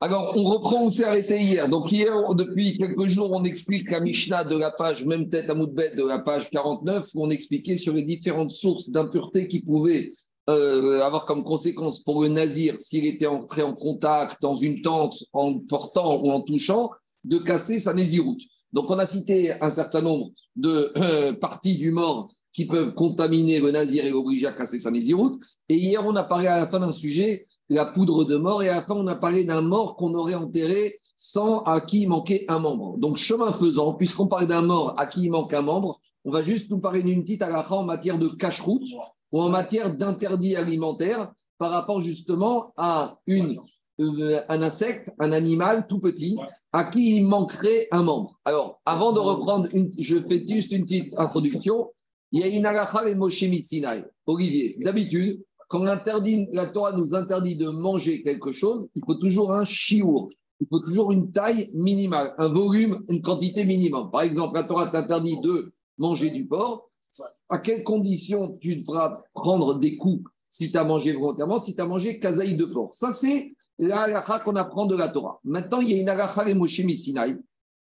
Alors, on reprend, on s'est arrêté hier. Donc, hier, depuis quelques jours, on explique la Mishnah de la page, même tête à Moudbet, de la page 49, où on expliquait sur les différentes sources d'impureté qui pouvaient euh, avoir comme conséquence pour le nazir, s'il était entré en contact dans une tente en portant ou en touchant, de casser sa nésiroute. Donc, on a cité un certain nombre de euh, parties du mort qui peuvent contaminer le nazir et l'obliger à casser sa nésiroute. Et hier, on a parlé à la fin d'un sujet la poudre de mort. Et à la fin, on a parlé d'un mort qu'on aurait enterré sans à qui il manquait un membre. Donc, chemin faisant, puisqu'on parle d'un mort à qui il manque un membre, on va juste nous parler d'une petite halakha en matière de cache-route ou en matière d'interdit alimentaire par rapport justement à une, euh, un insecte, un animal tout petit, à qui il manquerait un membre. Alors, avant de reprendre, une, je fais juste une petite introduction. Il y a une halakha et Moshe Mitsinai. Olivier, d'habitude, quand la Torah nous interdit de manger quelque chose, il faut toujours un chiour. Il faut toujours une taille minimale, un volume, une quantité minimum. Par exemple, la Torah t'interdit de manger du porc. À quelles conditions tu devras prendre des coups si tu as mangé volontairement, si tu as mangé kazaï de porc? Ça, c'est la qu'on apprend de la Torah. Maintenant, il y a une halakha les Moshe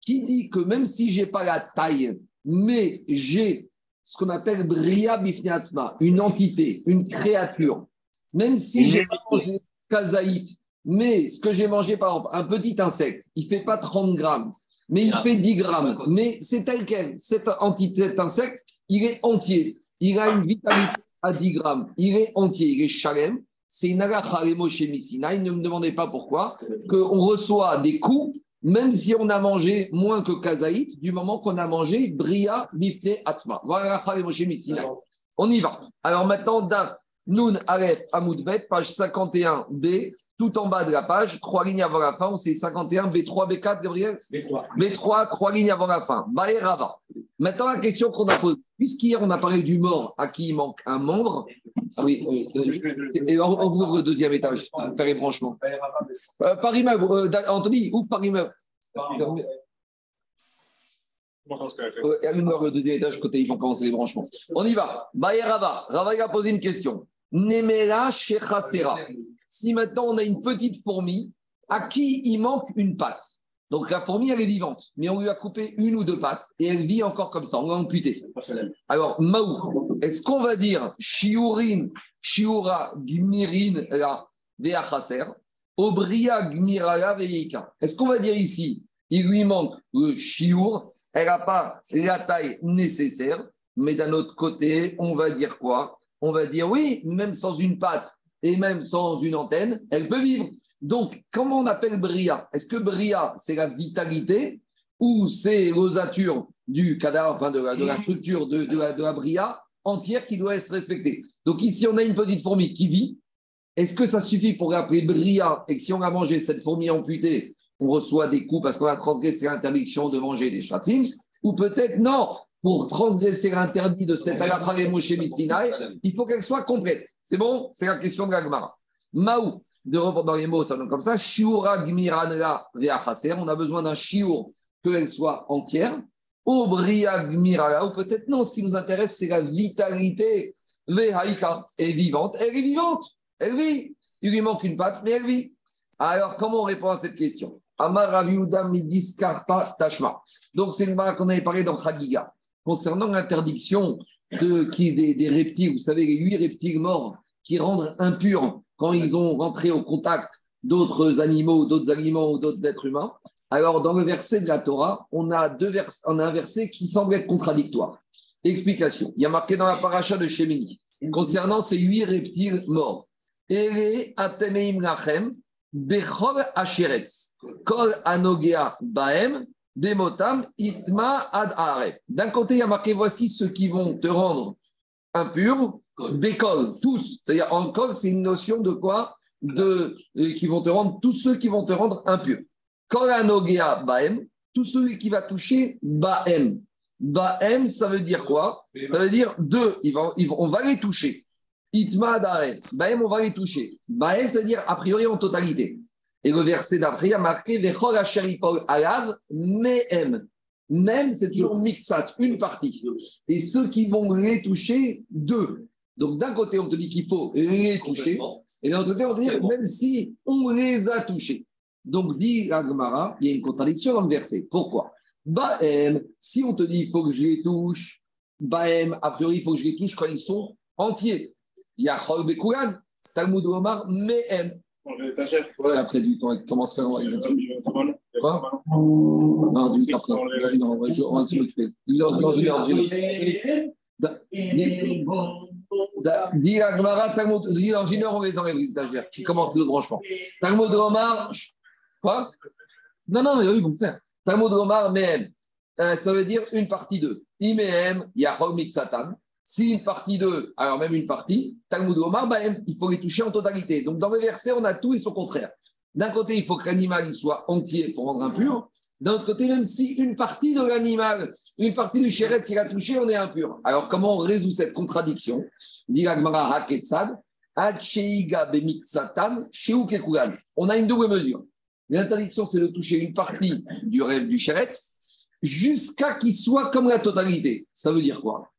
qui dit que même si je n'ai pas la taille, mais j'ai ce qu'on appelle Bria Bifneatzma, une entité, une créature. Même si j'ai mangé kazaït, mais ce que j'ai mangé, par exemple, un petit insecte, il ne fait pas 30 grammes, mais il ah. fait 10 grammes. Mais c'est tel quel. Cet, cet insecte, il est entier. Il a une vitalité à 10 grammes. Il est entier, il est chalem. C'est une agacha chez Missina. Ne me demandez pas pourquoi. Qu'on reçoit des coups même si on a mangé moins que Kazaït, du moment qu'on a mangé Bria Bifne Atzma. Voilà On y va. Alors maintenant, Daf Nun Aleph Amoudbet, page 51b, tout en bas de la page, trois lignes avant la fin, c'est 51, B3, B4, Gabriel? B3. B3, trois lignes avant la fin. Rava. Maintenant, la question qu'on a posée, puisqu'hier on a parlé du mort à qui il manque un membre, oui, et on, ouvre le deuxième étage, faire les branchements. Euh, par immeuble, euh, Anthony, ouvre par immeuble. Euh, allume le deuxième étage, côté, ils vont commencer les branchements. On y va. Rava. Rava a posé une question. Nemera Shechasera. Si maintenant on a une petite fourmi à qui il manque une patte, donc la fourmi, elle est vivante, mais on lui a coupé une ou deux pattes et elle vit encore comme ça, on l'a amputée. Alors, Maou, est-ce qu'on va dire Shiurin, Shiura, Gmirin, la, Veachaser, Est-ce qu'on va dire ici, il lui manque le Shiur, elle n'a pas la taille nécessaire, mais d'un autre côté, on va dire quoi? On va dire oui, même sans une patte et même sans une antenne, elle peut vivre. Donc, comment on appelle Bria? Est-ce que Bria, c'est la vitalité ou c'est l'osature du cadavre, enfin de la, structure de, de, la, Bria entière qui doit être respectée? Donc ici, on a une petite fourmi qui vit. Est-ce que ça suffit pour l'appeler Bria et que si on a mangé cette fourmi amputée, on reçoit des coups parce qu'on a transgressé l'interdiction de manger des chatim Ou peut-être non, pour transgresser l'interdit de cette halakha Moshe il faut qu'elle soit complète. C'est bon? C'est la question de la Gemara. Maou, de reprendre les mots, ça donne comme ça. Shiura gmiranla On a besoin d'un shiur qu'elle soit entière. Obria gmirala, ou peut-être non. Ce qui nous intéresse, c'est la vitalité. Vehaika est vivante. Elle est vivante. Elle vit. Il lui manque une patte, mais elle vit. Alors, comment on répond à cette question? Amar Midiskarta Tashma. Donc, c'est une marque qu'on avait parlé dans Chagiga concernant l'interdiction de, qui, des, reptiles, vous savez, les huit reptiles morts qui rendent impurs quand ils ont rentré au contact d'autres animaux, d'autres aliments ou d'autres êtres humains. Alors, dans le verset de la Torah, on a, deux vers, on a un verset qui semble être contradictoire. Explication. Il y a marqué dans la paracha de Shemini, concernant ces huit reptiles morts. Atemeim lachem, asheretz, kol baem, Itma, Ad D'un côté, il y a marqué voici ceux qui vont te rendre impur, d'école, tous. C'est-à-dire, en col, c'est une notion de quoi? De, euh, qui vont te rendre, tous ceux qui vont te rendre impur. Kolanogea Baem, tout celui qui va toucher Baem. Baem, ça veut dire quoi? Ça veut dire deux, on va les toucher. Itma Baem, on va les toucher. Baem, ça veut dire a priori en totalité. Et le verset d'après a marqué alav mehem. Même, c'est toujours mixat, une partie. Et ceux qui vont les toucher, deux. Donc d'un côté, on te dit qu'il faut les toucher, et d'un autre côté, on te dit même si on les a touchés. Donc, dit Agmara, il y a une contradiction dans le verset. Pourquoi? Baem, si on te dit il faut que je les touche, Baem, a priori, il faut que je les touche quand ils sont entiers. Il y a Chol Bekoulan, Talmud Omar, Mehem. Voilà, après, du, quand on commence à faire les Quoi Non, du après. On va s'en occuper. Dis Agmara, Talmud, dis l'ingénieur, on les enlève, les stagiaires, qui commence le branchement. Talmud Omar, Quoi Non, non, mais eux, ils vont me faire. Talmud Omar, Mehem. Euh, ça veut dire une partie d'eux. Imehem, Satan. Si une partie d'eux, alors même une partie, Talmud Omar, Bahem, il faut les toucher en totalité. Donc dans les versets, on a tout et son contraire. D'un côté, il faut que l'animal soit entier pour rendre impur. D'un autre côté, même si une partie de l'animal, une partie du chéret, s'il a touché, on est impur. Alors comment on résout cette contradiction? On a une double mesure. L'interdiction, c'est de toucher une partie du rêve du chéretz jusqu'à qu'il soit comme la totalité. Ça veut dire quoi?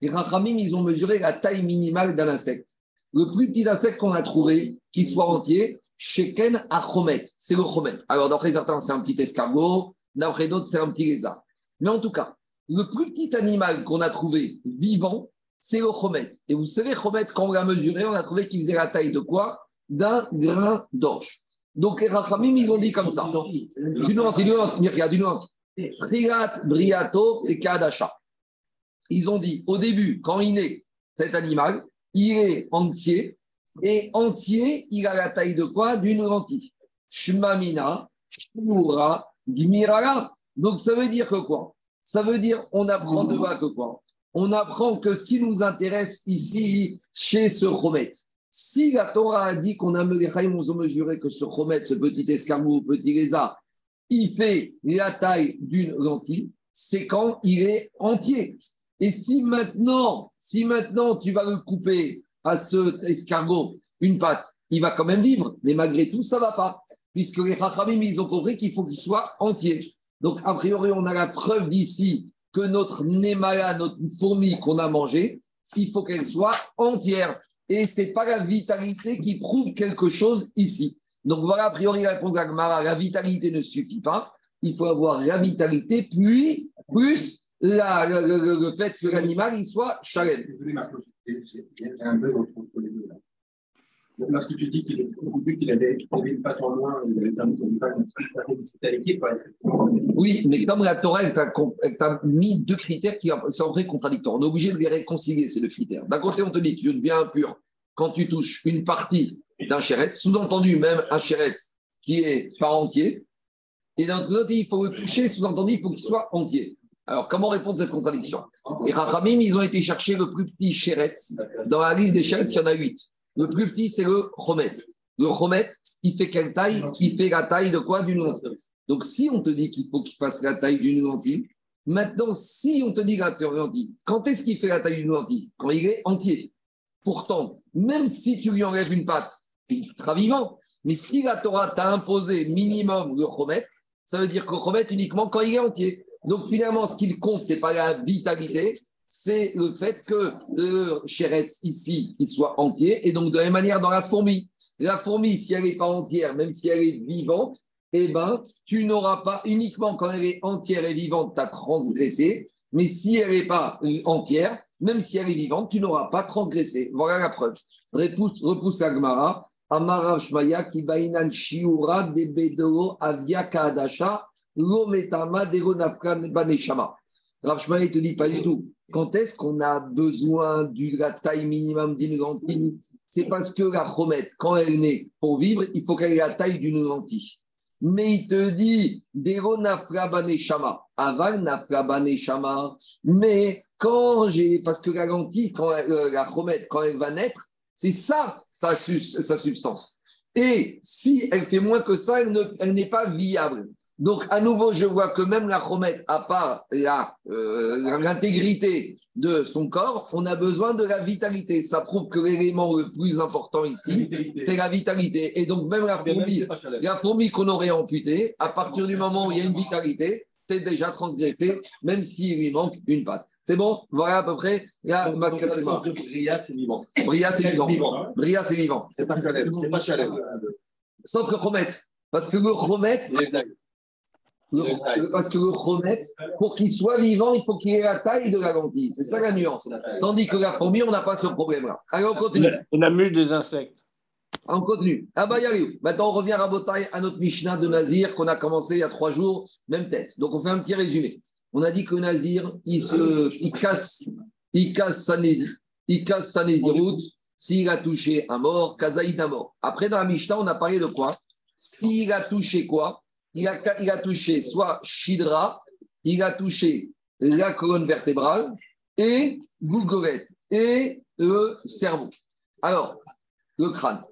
Les Chachamim, ils ont mesuré la taille minimale d'un insecte. Le plus petit insecte qu'on a trouvé, qui soit entier, Sheken Achomet, c'est le Chomet. Alors, d'après certains, c'est un petit escargot, d'après d'autres, c'est un petit lézard. Mais en tout cas, le plus petit animal qu'on a trouvé vivant, c'est le Chomet. Et vous savez, Chomet, quand on l'a mesuré, on a trouvé qu'il faisait la taille de quoi? D'un grain d'orge. Donc les Rachamim, ils ont dit comme ça. Du nuanti, du du nuanti. Briato et Kadasha. Ils ont dit, au début, quand il naît, cet animal, il est entier, et entier, il a la taille de quoi? D'une lentille. Shmamina, Shmura, Gmirala. Donc ça veut dire que quoi? Ça veut dire, on apprend de là que quoi? On apprend que ce qui nous intéresse ici, chez ce Romet, si la Torah a dit qu'on a mesuré que ce chomet, ce petit escargot, petit lézard, il fait la taille d'une lentille, c'est quand il est entier. Et si maintenant, si maintenant tu vas le couper à ce escargot une patte, il va quand même vivre, mais malgré tout, ça va pas, puisque les Chachamim, ils ont compris qu'il faut qu'il soit entier. Donc, a priori, on a la preuve d'ici que notre némala, notre fourmi qu'on a mangée, il faut qu'elle soit entière et ce n'est pas la vitalité qui prouve quelque chose ici. Donc voilà, a priori, la réponse d'Agmara, la vitalité ne suffit pas. Il faut avoir la vitalité, puis plus le, fait que l'animal il soit chalem. un peu entre les deux là. Lorsque tu dis qu'il est qu'il avait, une patte en moins, il avait une l'équipe, Oui, mais comme la Torah, elle t'a mis deux critères qui sont vrai contradictoires. On est obligé de les réconcilier, ces deux critères. D'un côté, on te dit, tu deviens impur quand tu touches une partie d'un chéret, sous-entendu même un chéret qui est pas entier. Et d'un autre côté, il faut le toucher, sous-entendu, il faut qu'il soit entier. Alors, comment répondre à cette contradiction? Les Rachamim, ils ont été chercher le plus petit chéret. Dans la liste des chérets, il y en a huit. Le plus petit, c'est le Chomet. Le Chomet, il fait quelle taille? Il fait la taille de quoi? D'une lentille. Donc, si on te dit qu'il faut qu'il fasse la taille d'une lentille, maintenant, si on te dit la lentille, quand est-ce qu'il fait la taille d'une lentille? Quand il est entier. Pourtant, même si tu lui enlèves une patte, il sera vivant. Mais si la Torah t'a imposé minimum le Chomet, ça veut dire que le uniquement quand il est entier. Donc finalement, ce qu'il compte, ce n'est pas la vitalité, c'est le fait que le chéretz ici, il soit entier. Et donc, de la même manière, dans la fourmi, la fourmi, si elle n'est pas entière, même si elle est vivante, eh ben, tu n'auras pas uniquement quand elle est entière et vivante, tu as transgressé. Mais si elle n'est pas entière, même si elle est vivante, tu n'auras pas transgressé. Voilà la preuve. Repousse, repousse Agmara. Amara Shmaya qui bainan shiura de bedo avia kadasha lo metama de baneshama. Rav Shmaya te dit pas du tout. Quand est-ce qu'on a besoin de la taille minimum d'une lentille? C'est parce que la chromette, quand elle naît pour vivre, il faut qu'elle ait la taille d'une lentille. Mais il te dit, Dero shama, aval nafrabane shama. Mais quand j'ai, parce que la lentille, quand euh, la chromette, quand elle va naître, c'est ça sa, sa, substance. Et si elle fait moins que ça, elle n'est pas viable. Donc, à nouveau, je vois que même la chromette, à part euh, l'intégrité de son corps, on a besoin de la vitalité. Ça prouve que l'élément le plus important ici, c'est la vitalité. Et donc, même la fourmi, la fourmi qu'on aurait amputée, à partir du moment où il y a une vitalité, tu es déjà transgressé, même s'il lui manque une patte. C'est bon? Voilà à peu près la mascade de Bria, c'est vivant. Bria, c'est vivant. Bria, c'est vivant. C'est pas chaleur. C'est pas. Sauf le Chomet. Parce que le Chomet. parce que le Chomet, pour qu'il soit vivant, il faut qu'il ait la taille de la lentille. C'est ça la nuance. Tandis que la fourmi, on n'a pas ce problème-là. Allez, on continue. On amuse des insectes. On continue. Ah bah, Maintenant, on revient à Rabotai, à notre Mishnah de Nazir qu'on a commencé il y a trois jours, même tête. Donc, on fait un petit résumé. On a dit que Nazir, il, se, il, casse, il casse sa il casse sa s'il a touché un mort, Kazaïd un mort. Après, dans la Mishnah, on a parlé de quoi? S'il a touché quoi? Il a, il a touché soit Shidra, il a touché la colonne vertébrale et Gougorette et le cerveau. Alors, le crâne.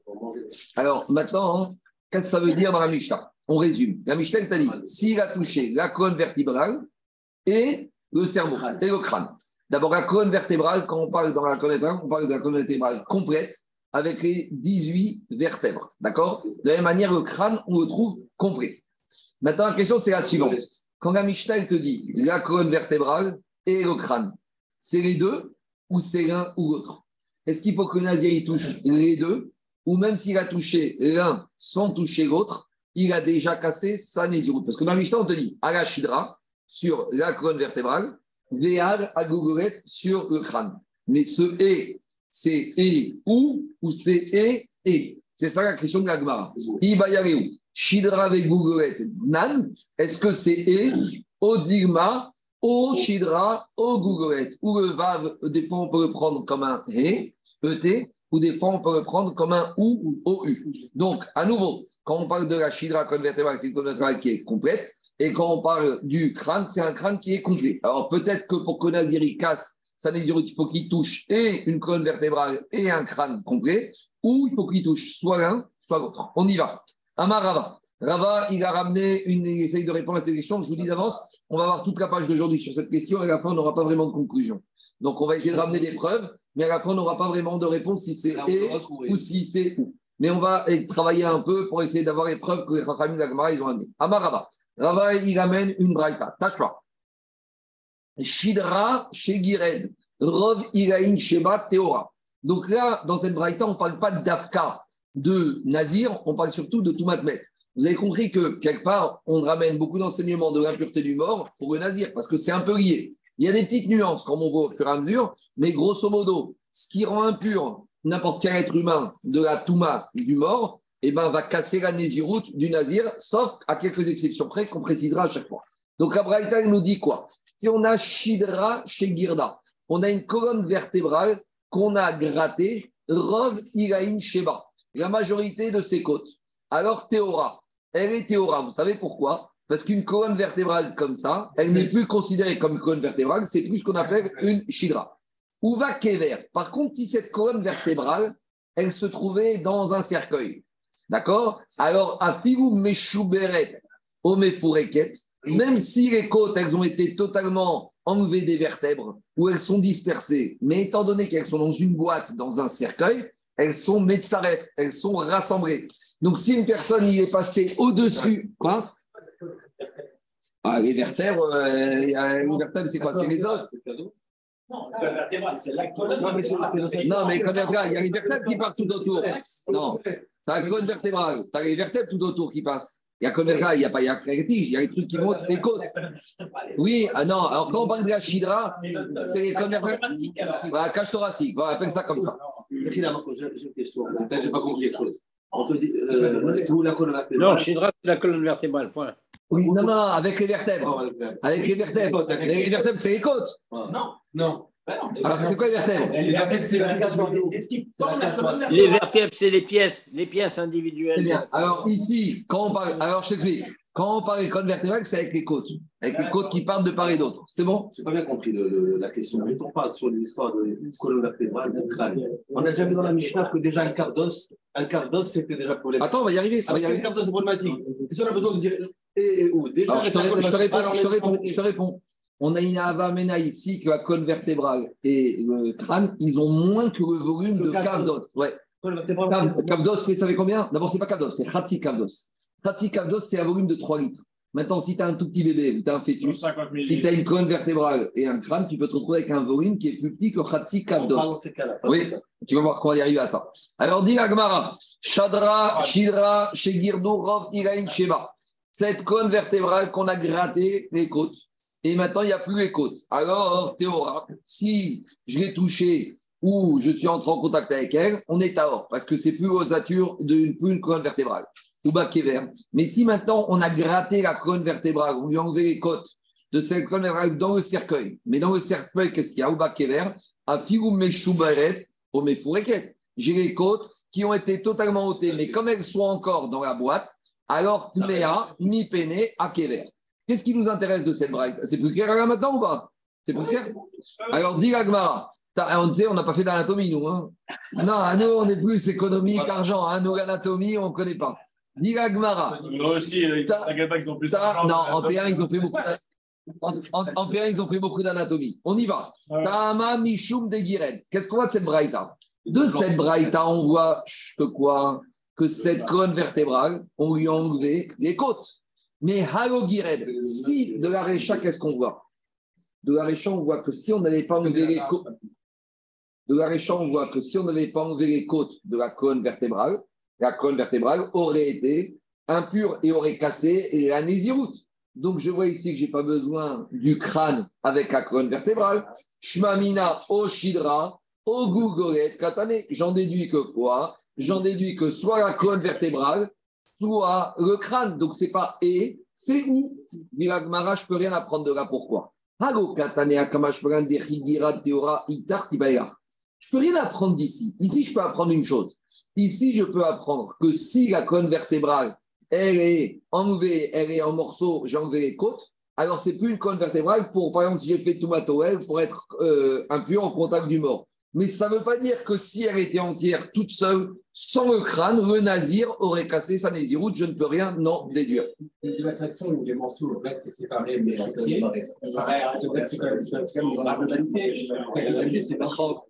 Alors maintenant, qu'est-ce que ça veut dire dans la Mishnah? On résume. La Mishnah t'a dit s'il a touché la colonne vertébrale et le cerveau et le crâne. D'abord, la colonne vertébrale, quand on parle dans la colonne vertébrale, on parle de la colonne vertébrale complète avec les 18 vertèbres. D'accord? De la même manière, le crâne, on le trouve complet. Maintenant, la question, c'est la suivante. Quand la Mishnah te dit la colonne vertébrale et le crâne, c'est les deux ou c'est l'un ou l'autre? Est-ce qu'il faut que Nazir touche les deux? Ou même s'il a touché l'un sans toucher l'autre, il a déjà cassé sa Nézirut Parce que dans Mishnah, on te dit Agashidra sur la colonne vertébrale, Veal Agugoret sur le crâne. Mais ce et, c'est et ou ou c'est et et. C'est ça la question de l'Agmara. où Shidra Vegugoret Nan, est-ce que c'est et Odigma au Shidra, au Googlet, ou le Vav, des fois on peut le prendre comme un He, ET, ou des fois on peut le prendre comme un OU ou OU. Donc, à nouveau, quand on parle de la Shidra convertébrale, c'est une colonne vertébrale qui est complète, et quand on parle du crâne, c'est un crâne qui est complet. Alors peut-être que pour que Naziri casse sa Nazirut, il faut qu'il touche et une colonne vertébrale et un crâne complet, ou il faut qu'il touche soit l'un, soit l'autre. On y va. Amarava. Rava, il a ramené une, il essaye de répondre à ces questions. Je vous dis d'avance, on va voir toute la page d'aujourd'hui sur cette question et à la fin, on n'aura pas vraiment de conclusion. Donc, on va essayer de ramener des preuves, mais à la fin, on n'aura pas vraiment de réponse si c'est et ou si c'est ou. Mais on va travailler un peu pour essayer d'avoir les preuves que les Rachamim de ils ont amenées. Amarava. Rava, il amène une braïta. Tachwa. Shidra Shegired. Rov Iraïn Sheba Teora. Donc là, dans cette braïta, on ne parle pas d'Afka, de Nazir, on parle surtout de Toumatmet. Vous avez compris que quelque part, on ramène beaucoup d'enseignements de l'impureté du mort pour le nazir, parce que c'est un peu lié. Il y a des petites nuances, comme on voit au fur et à mesure, mais grosso modo, ce qui rend impur n'importe quel être humain de la touma du mort, eh ben, va casser la nésiroute du nazir, sauf à quelques exceptions près qu'on précisera à chaque fois. Donc, Abraïta nous dit quoi? Si on a Shidra chez Girda, on a une colonne vertébrale qu'on a grattée, Rov Iraïn Sheba, la majorité de ses côtes. Alors, Théora, elle est théora. Vous savez pourquoi? Parce qu'une colonne vertébrale comme ça, elle n'est plus considérée comme une colonne vertébrale, c'est plus ce qu'on appelle une shidra. Ou va Kever. Par contre, si cette colonne vertébrale, elle se trouvait dans un cercueil, d'accord? Alors, à Filou Meshuberet, Omefureket, même si les côtes, elles ont été totalement enlevées des vertèbres ou elles sont dispersées, mais étant donné qu'elles sont dans une boîte, dans un cercueil, elles sont metzaref, elles sont rassemblées. Donc, si une personne y est passée au-dessus, quoi ah, Les vertèbres, euh, les vertèbres, c'est quoi C'est les os? Non, mais Non, mais comme il y a les vertèbres qui passent tout autour. Non, tu as la colonne vertébrale, tu as les vertèbres tout autour qui passent. Il y a comme il n'y a pas il y a il y a les trucs qui montent les côtes. Oui, ah non, alors quand on parle de la chidra, c'est les. Voilà, cache thoracique, on appelle ça comme ça. J'ai une question, je n'ai pas compris quelque chose. Dit, euh, c'est où la colonne vertébrale Non, c'est la colonne vertébrale, point. Oui, non, non, avec les vertèbres. avec les vertèbres. Les vertèbres, c'est les côtes. Non, non. Alors, c'est quoi les vertèbres? Les vertèbres, c'est Les vertèbres, c'est les pièces, les pièces individuelles. C'est bien. Alors, ici, quand on parle. Alors, je t'explique. Quand on parle de colonne vertébrale, c'est avec les côtes. Avec les côtes qui partent de part et d'autre. C'est bon? Je n'ai pas bien compris la question. Mais on parle sur l'histoire de colonne vertébrale, de crâne. On a déjà vu dans la Mishnah que déjà un quart d'os, un quart d'os, c'était déjà problématique. Attends, on va y arriver. Ça va y arriver. Un quart d'os, c'est problématique. Et si on a besoin de dire et, et où Déjà, Alors, je, te réponds, je, te réponds, je, te réponds, je te réponds. On a une avamena ici que la colonne vertébrale et le crâne, ils ont moins que le volume de quart d'os. Ouais. Cavdos, vous savez combien? D'abord, ce n'est pas Cavdos, c'est Khatsi Cavdos. Khatsi Cavdos, c'est un volume de 3 litres. Maintenant, si tu as un tout petit bébé ou tu as un fêtus, si tu as une colonne vertébrale et un crâne, tu peux te retrouver avec un volume qui est plus petit que Khatsi Kabdos. Oui, tu vas voir comment y arriver à ça. Alors, dit Agmara, Shadra, Shidra, Shegirdo, Rov, Irain, Sheva. Cette colonne vertébrale qu'on a gratté les côtes, et maintenant il n'y a plus les côtes. Alors, Théora, si je l'ai touchée ou je suis entré en contact avec elle, on est à or, parce que c'est plus l'osature d'une une colonne vertébrale ou vert. Mais si maintenant on a gratté la colonne vertébrale, on lui a enlevé les côtes de cette colonne vertébrale dans le cercueil, mais dans le cercueil, qu'est-ce qu'il y a? Ou vert, à Figou Meshoubaret, au J'ai les côtes qui ont été totalement ôtées, mais comme elles sont encore dans la boîte, alors Tmea, mi pene, à Kever. Qu'est-ce qui nous intéresse de cette braille C'est plus clair là maintenant ou pas? C'est plus clair? Alors dis Agmara. On sait, on n'a pas fait d'anatomie, nous. Hein. non, nous, on est plus économique, argent. Hein. Nous, l'anatomie, on ne connaît pas. Dis Agmara. Aussi, euh, ils ont plus Non, en P1, ils ont fait beaucoup en, ils ont fait beaucoup d'anatomie. On y va. Tama Mishum de Qu'est-ce qu'on voit de cette braïta? De cette braïta, on voit que quoi Que cette colonne vertébrale, on lui a enlevé les côtes. Mais Halo si de la récha, qu'est-ce qu'on voit? De la récha, on voit que si on n'avait pas enlevé les côtes, de la récha, on voit que si on n'avait pas enlevé les côtes de la colonne vertébrale, la colonne vertébrale aurait été impure et aurait cassé la nésiroute. Donc, je vois ici que je n'ai pas besoin du crâne avec la colonne vertébrale. Shmamina o shidra o gugoret katane. J'en déduis que quoi? J'en déduis que soit la colonne vertébrale, soit le crâne. Donc, ce n'est pas et, c'est où Viragmara, je ne peux rien apprendre de là. Pourquoi? Je peux rien apprendre d'ici. Ici, je peux apprendre une chose. Ici, je peux apprendre que si la colonne vertébrale, elle est enlevée, elle est en morceaux, j'ai enlevé les côtes, alors c'est plus une colonne vertébrale pour, par exemple, si j'ai fait ma pour être euh, impur en contact du mort. Mais ça ne veut pas dire que si elle était entière, toute seule, sans le crâne, le nazir aurait cassé sa naziroute. Je ne peux rien en déduire. De la façon où les morceaux restent séparés, mais c'est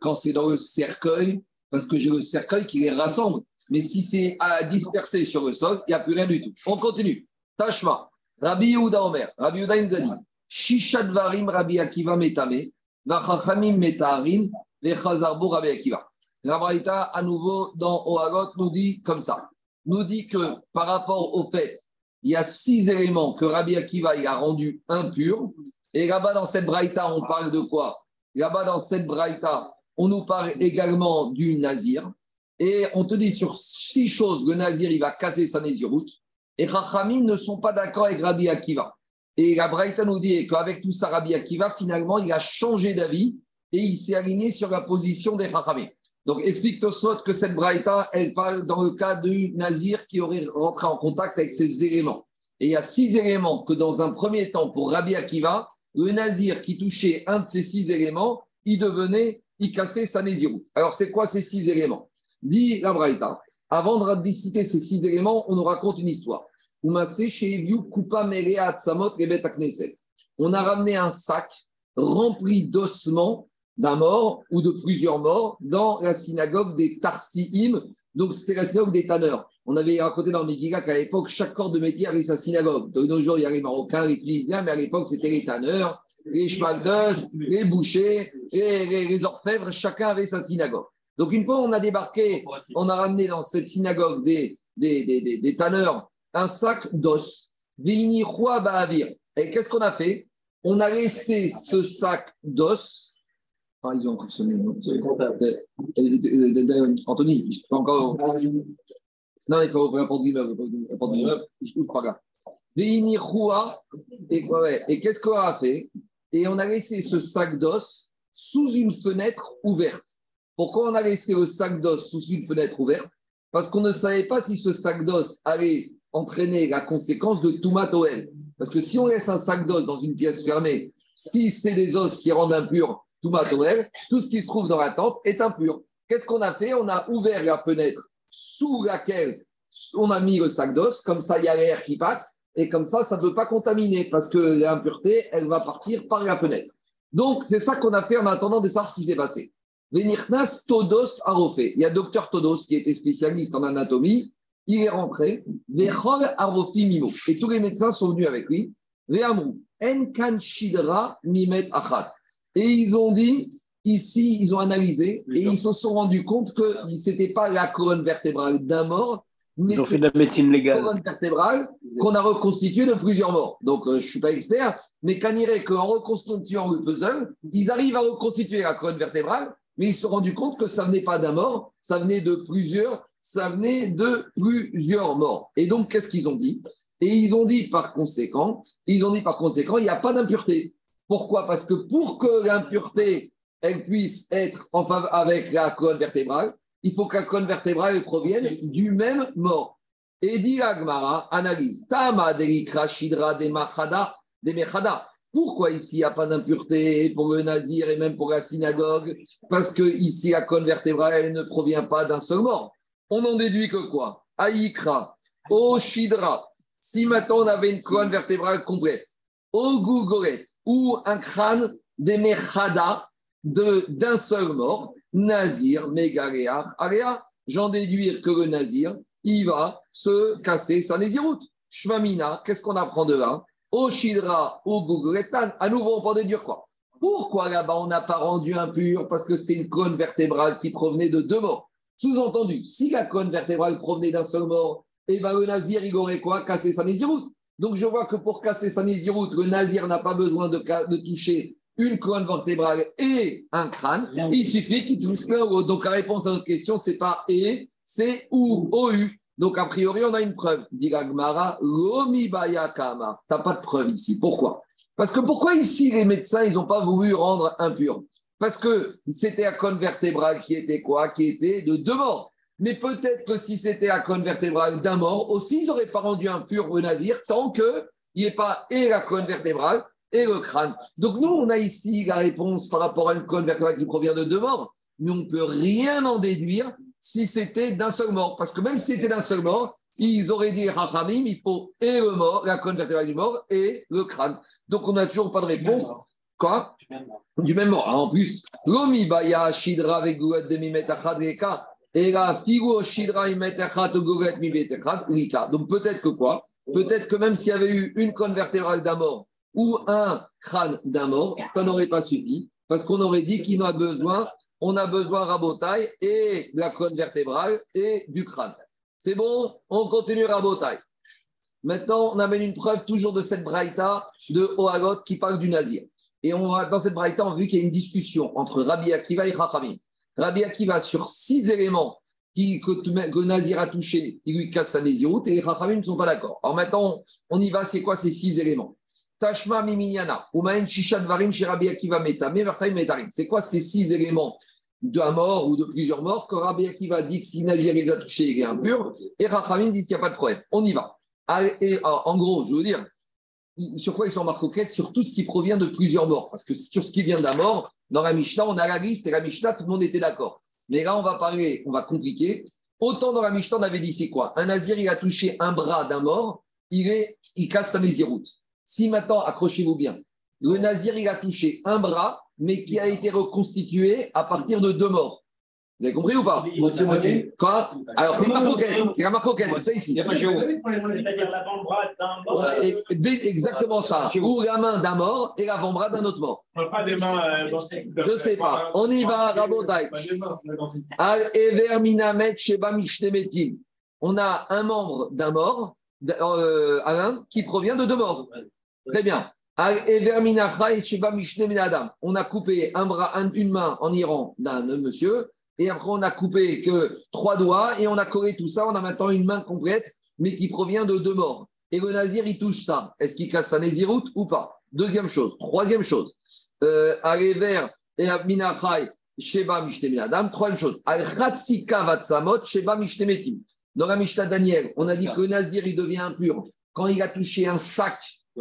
quand c'est dans le cercueil, parce que j'ai le cercueil qui les rassemble. Mais si c'est à disperser sur le sol, il n'y a plus rien du tout. On continue. Tashma. Rabbi Yehuda Omer. Rabbi Yehuda nous a dit Shishadvarim Rabbi Akiva Metame. Vachachamim Metaharim. La Braïta, à nouveau, dans Oagot, nous dit comme ça. Nous dit que par rapport au fait, il y a six éléments que Rabbi Akiva a rendu impurs. Et là-bas, dans cette Braïta, on parle de quoi? Là-bas, dans cette Braïta, on nous parle également du Nazir. Et on te dit sur six choses, le Nazir, il va casser sa Naziroute. Et Rachamim ne sont pas d'accord avec Rabbi Akiva. Et la Braïta nous dit qu'avec tout ça, Rabbi Akiva, finalement, il a changé d'avis et il s'est aligné sur la position des Chachamim. Donc, explique Tosot que cette braïta, elle parle dans le cas du Nazir qui aurait rentré en contact avec ces éléments. Et il y a six éléments que dans un premier temps, pour Rabbi Akiva, le Nazir qui touchait un de ces six éléments, il devenait, il cassait sa Nézirut. Alors, c'est quoi ces six éléments? Dit la braïta. Avant de citer ces six éléments, on nous raconte une histoire. On a ramené un sac rempli d'ossements d'un mort ou de plusieurs morts dans la synagogue des Tarsiim. Donc, c'était la synagogue des tanneurs. On avait raconté dans Megillah qu'à l'époque, chaque corps de métier avait sa synagogue. De nos jours, il y a les Marocains, les Tunisiens, mais à l'époque, c'était les tanneurs, les chevaldeuses, les bouchers, et les, orfèvres. Chacun avait sa synagogue. Donc, une fois, on a débarqué, on a ramené dans cette synagogue des, des, des, des, tanneurs un sac d'os. Et qu'est-ce qu'on a fait? On a laissé ce sac d'os ah, ils ont fonctionné. C'est Anthony, je peux encore. Non, il faut répondre l'immeuble. Je ne pas grave. Et, qu'est-ce qu'on a fait? Et on a laissé ce sac d'os sous une fenêtre ouverte. Pourquoi on a laissé le sac d'os sous une fenêtre ouverte? Parce qu'on ne savait pas si ce sac d'os allait entraîner la conséquence de Toumat Parce que si on laisse un sac d'os dans une pièce fermée, si c'est des os qui rendent impurs, tout ce qui se trouve dans la tente est impur. Qu'est-ce qu'on a fait? On a ouvert la fenêtre sous laquelle on a mis le sac d'os, comme ça il y a l'air qui passe, et comme ça, ça ne peut pas contaminer, parce que l'impureté, elle va partir par la fenêtre. Donc, c'est ça qu'on a fait en attendant de savoir ce qui s'est passé. Venirnas Todos. Il y a docteur Todos qui était spécialiste en anatomie. il est rentré, et tous les médecins sont venus avec lui, et ils ont dit, ici, ils ont analysé, et ils se sont rendus compte que ce n'était pas la colonne vertébrale d'un mort, mais c'est la médecine légale. Colonne vertébrale qu'on a reconstituée de plusieurs morts. Donc, euh, je ne suis pas expert, mais irait qu'en reconstituant le puzzle, ils arrivent à reconstituer la colonne vertébrale, mais ils se sont rendus compte que ça venait pas d'un mort, ça venait de plusieurs, ça venait de plusieurs morts. Et donc, qu'est-ce qu'ils ont dit? Et ils ont dit par conséquent, ils ont dit par conséquent, il n'y a pas d'impureté. Pourquoi? Parce que pour que l'impureté, elle puisse être en avec la colonne vertébrale, il faut que la colonne vertébrale provienne du même mort. Et dit Agmara, analyse, Tama Shidra de Machada, de Mechada. Pourquoi ici il n'y a pas d'impureté pour le nazir et même pour la synagogue? Parce que ici la colonne vertébrale elle ne provient pas d'un seul mort. On en déduit que quoi? Aïkra, au Shidra. Si maintenant on avait une colonne vertébrale complète, au Gougoret ou un crâne des Mechada d'un seul mort, Nazir, Megareach, Area, j'en déduire que le Nazir, il va se casser sa Néziroute. Shvamina, qu'est-ce qu'on apprend de là? Au Shidra, au Gugretan, à nouveau, on peut déduire quoi? Pourquoi là-bas, on n'a pas rendu impur? Parce que c'est une cône vertébrale qui provenait de deux morts. Sous-entendu, si la cône vertébrale provenait d'un seul mort, eh ben, le Nazir, il aurait quoi? Casser sa Néziroute. Donc, je vois que pour casser sa Néziroute, le Nazir n'a pas besoin de, de toucher une colonne vertébrale et un crâne. Il suffit qu'il touche l'un ou Donc, la réponse à notre question, c'est pas et, c'est ou, OU. Donc, a priori, on a une preuve. Dit Gagmara, Kama. Tu n'as pas de preuve ici. Pourquoi? Parce que pourquoi ici, les médecins, ils n'ont pas voulu rendre impur? Parce que c'était la colonne vertébrale qui était quoi? Qui était de deux morts. Mais peut-être que si c'était la colonne vertébrale d'un mort, aussi, ils n'auraient pas rendu impur le nazir tant qu'il n'y ait pas et la colonne vertébrale et le crâne. Donc, nous, on a ici la réponse par rapport à une colonne vertébrale qui provient de deux morts, mais on ne peut rien en déduire si c'était d'un seul mort. Parce que même si c'était d'un seul mort, ils auraient dit Rachamim, il faut et le mort, la colonne vertébrale du mort, et le crâne. Donc on n'a toujours pas de réponse. Quoi? Du même mort. En plus, l'omi baya shidra de Donc peut-être que quoi? Peut-être que même s'il y avait eu une colonne vertébrale d'un mort ou un crâne d'un mort, ça n'aurait pas suffi, parce qu'on aurait dit qu'il n'a besoin on a besoin rabotaille et de la colonne vertébrale et du crâne. C'est bon? On continue rabotaille. Maintenant, on amène une preuve toujours de cette braïta de Oagot qui parle du nazir. Et on dans cette braïta, on a vu qu'il y a une discussion entre Rabbi Akiva et Chachamim. Rabbi Akiva sur six éléments qui, que, le nazir a touché, il lui casse sa nésiroute et les Chachamim ne sont pas d'accord. Alors maintenant, on, y va, c'est quoi ces six éléments? Tashma Miminyana, Umaen Shishat Varim chez Rabbi Akiva Meta, C'est quoi ces six éléments d'un mort ou de plusieurs morts que Rabbi Akiva dit que si Nazir les a touchés, il est impur, et Rachamim dit qu'il n'y a pas de problème. On y va. Et en gros, je veux dire, sur quoi ils sont marqués Sur tout ce qui provient de plusieurs morts. Parce que sur ce qui vient d'un mort, dans la Mishnah, on a la liste et la Mishnah, tout le monde était d'accord. Mais là, on va parler, on va compliquer. Autant dans la Mishnah, on avait dit c'est quoi? Un Nazir, il a touché un bras d'un mort, il, est, il casse sa Naziroute. Si maintenant, accrochez-vous bien, le Nazir, il a touché un bras, mais qui a été reconstitué à partir de deux morts. Vous avez compris ou pas? Moitié-moitié. Quoi? Alors, c'est c'est la marque c'est ça ici. Il n'y a pas Exactement ça. Ou la main d'un mort et l'avant-bras d'un autre mort. Pas des mains. Euh, Je ne sais pas. On y va, Rabotai. On a un membre d'un mort, euh, Alain, qui provient de deux morts. Très bien. On a coupé un bras, une main en Iran d'un monsieur, et après on a coupé que trois doigts, et on a collé tout ça. On a maintenant une main complète, mais qui provient de deux morts. Et le nazir, il touche ça. Est-ce qu'il casse sa naziroute ou pas? Deuxième chose. Troisième chose. Euh, et Sheba Adam. Troisième chose. Sheba Dans la Mishnah Daniel, on a dit que le nazir, il devient impur quand il a touché un sac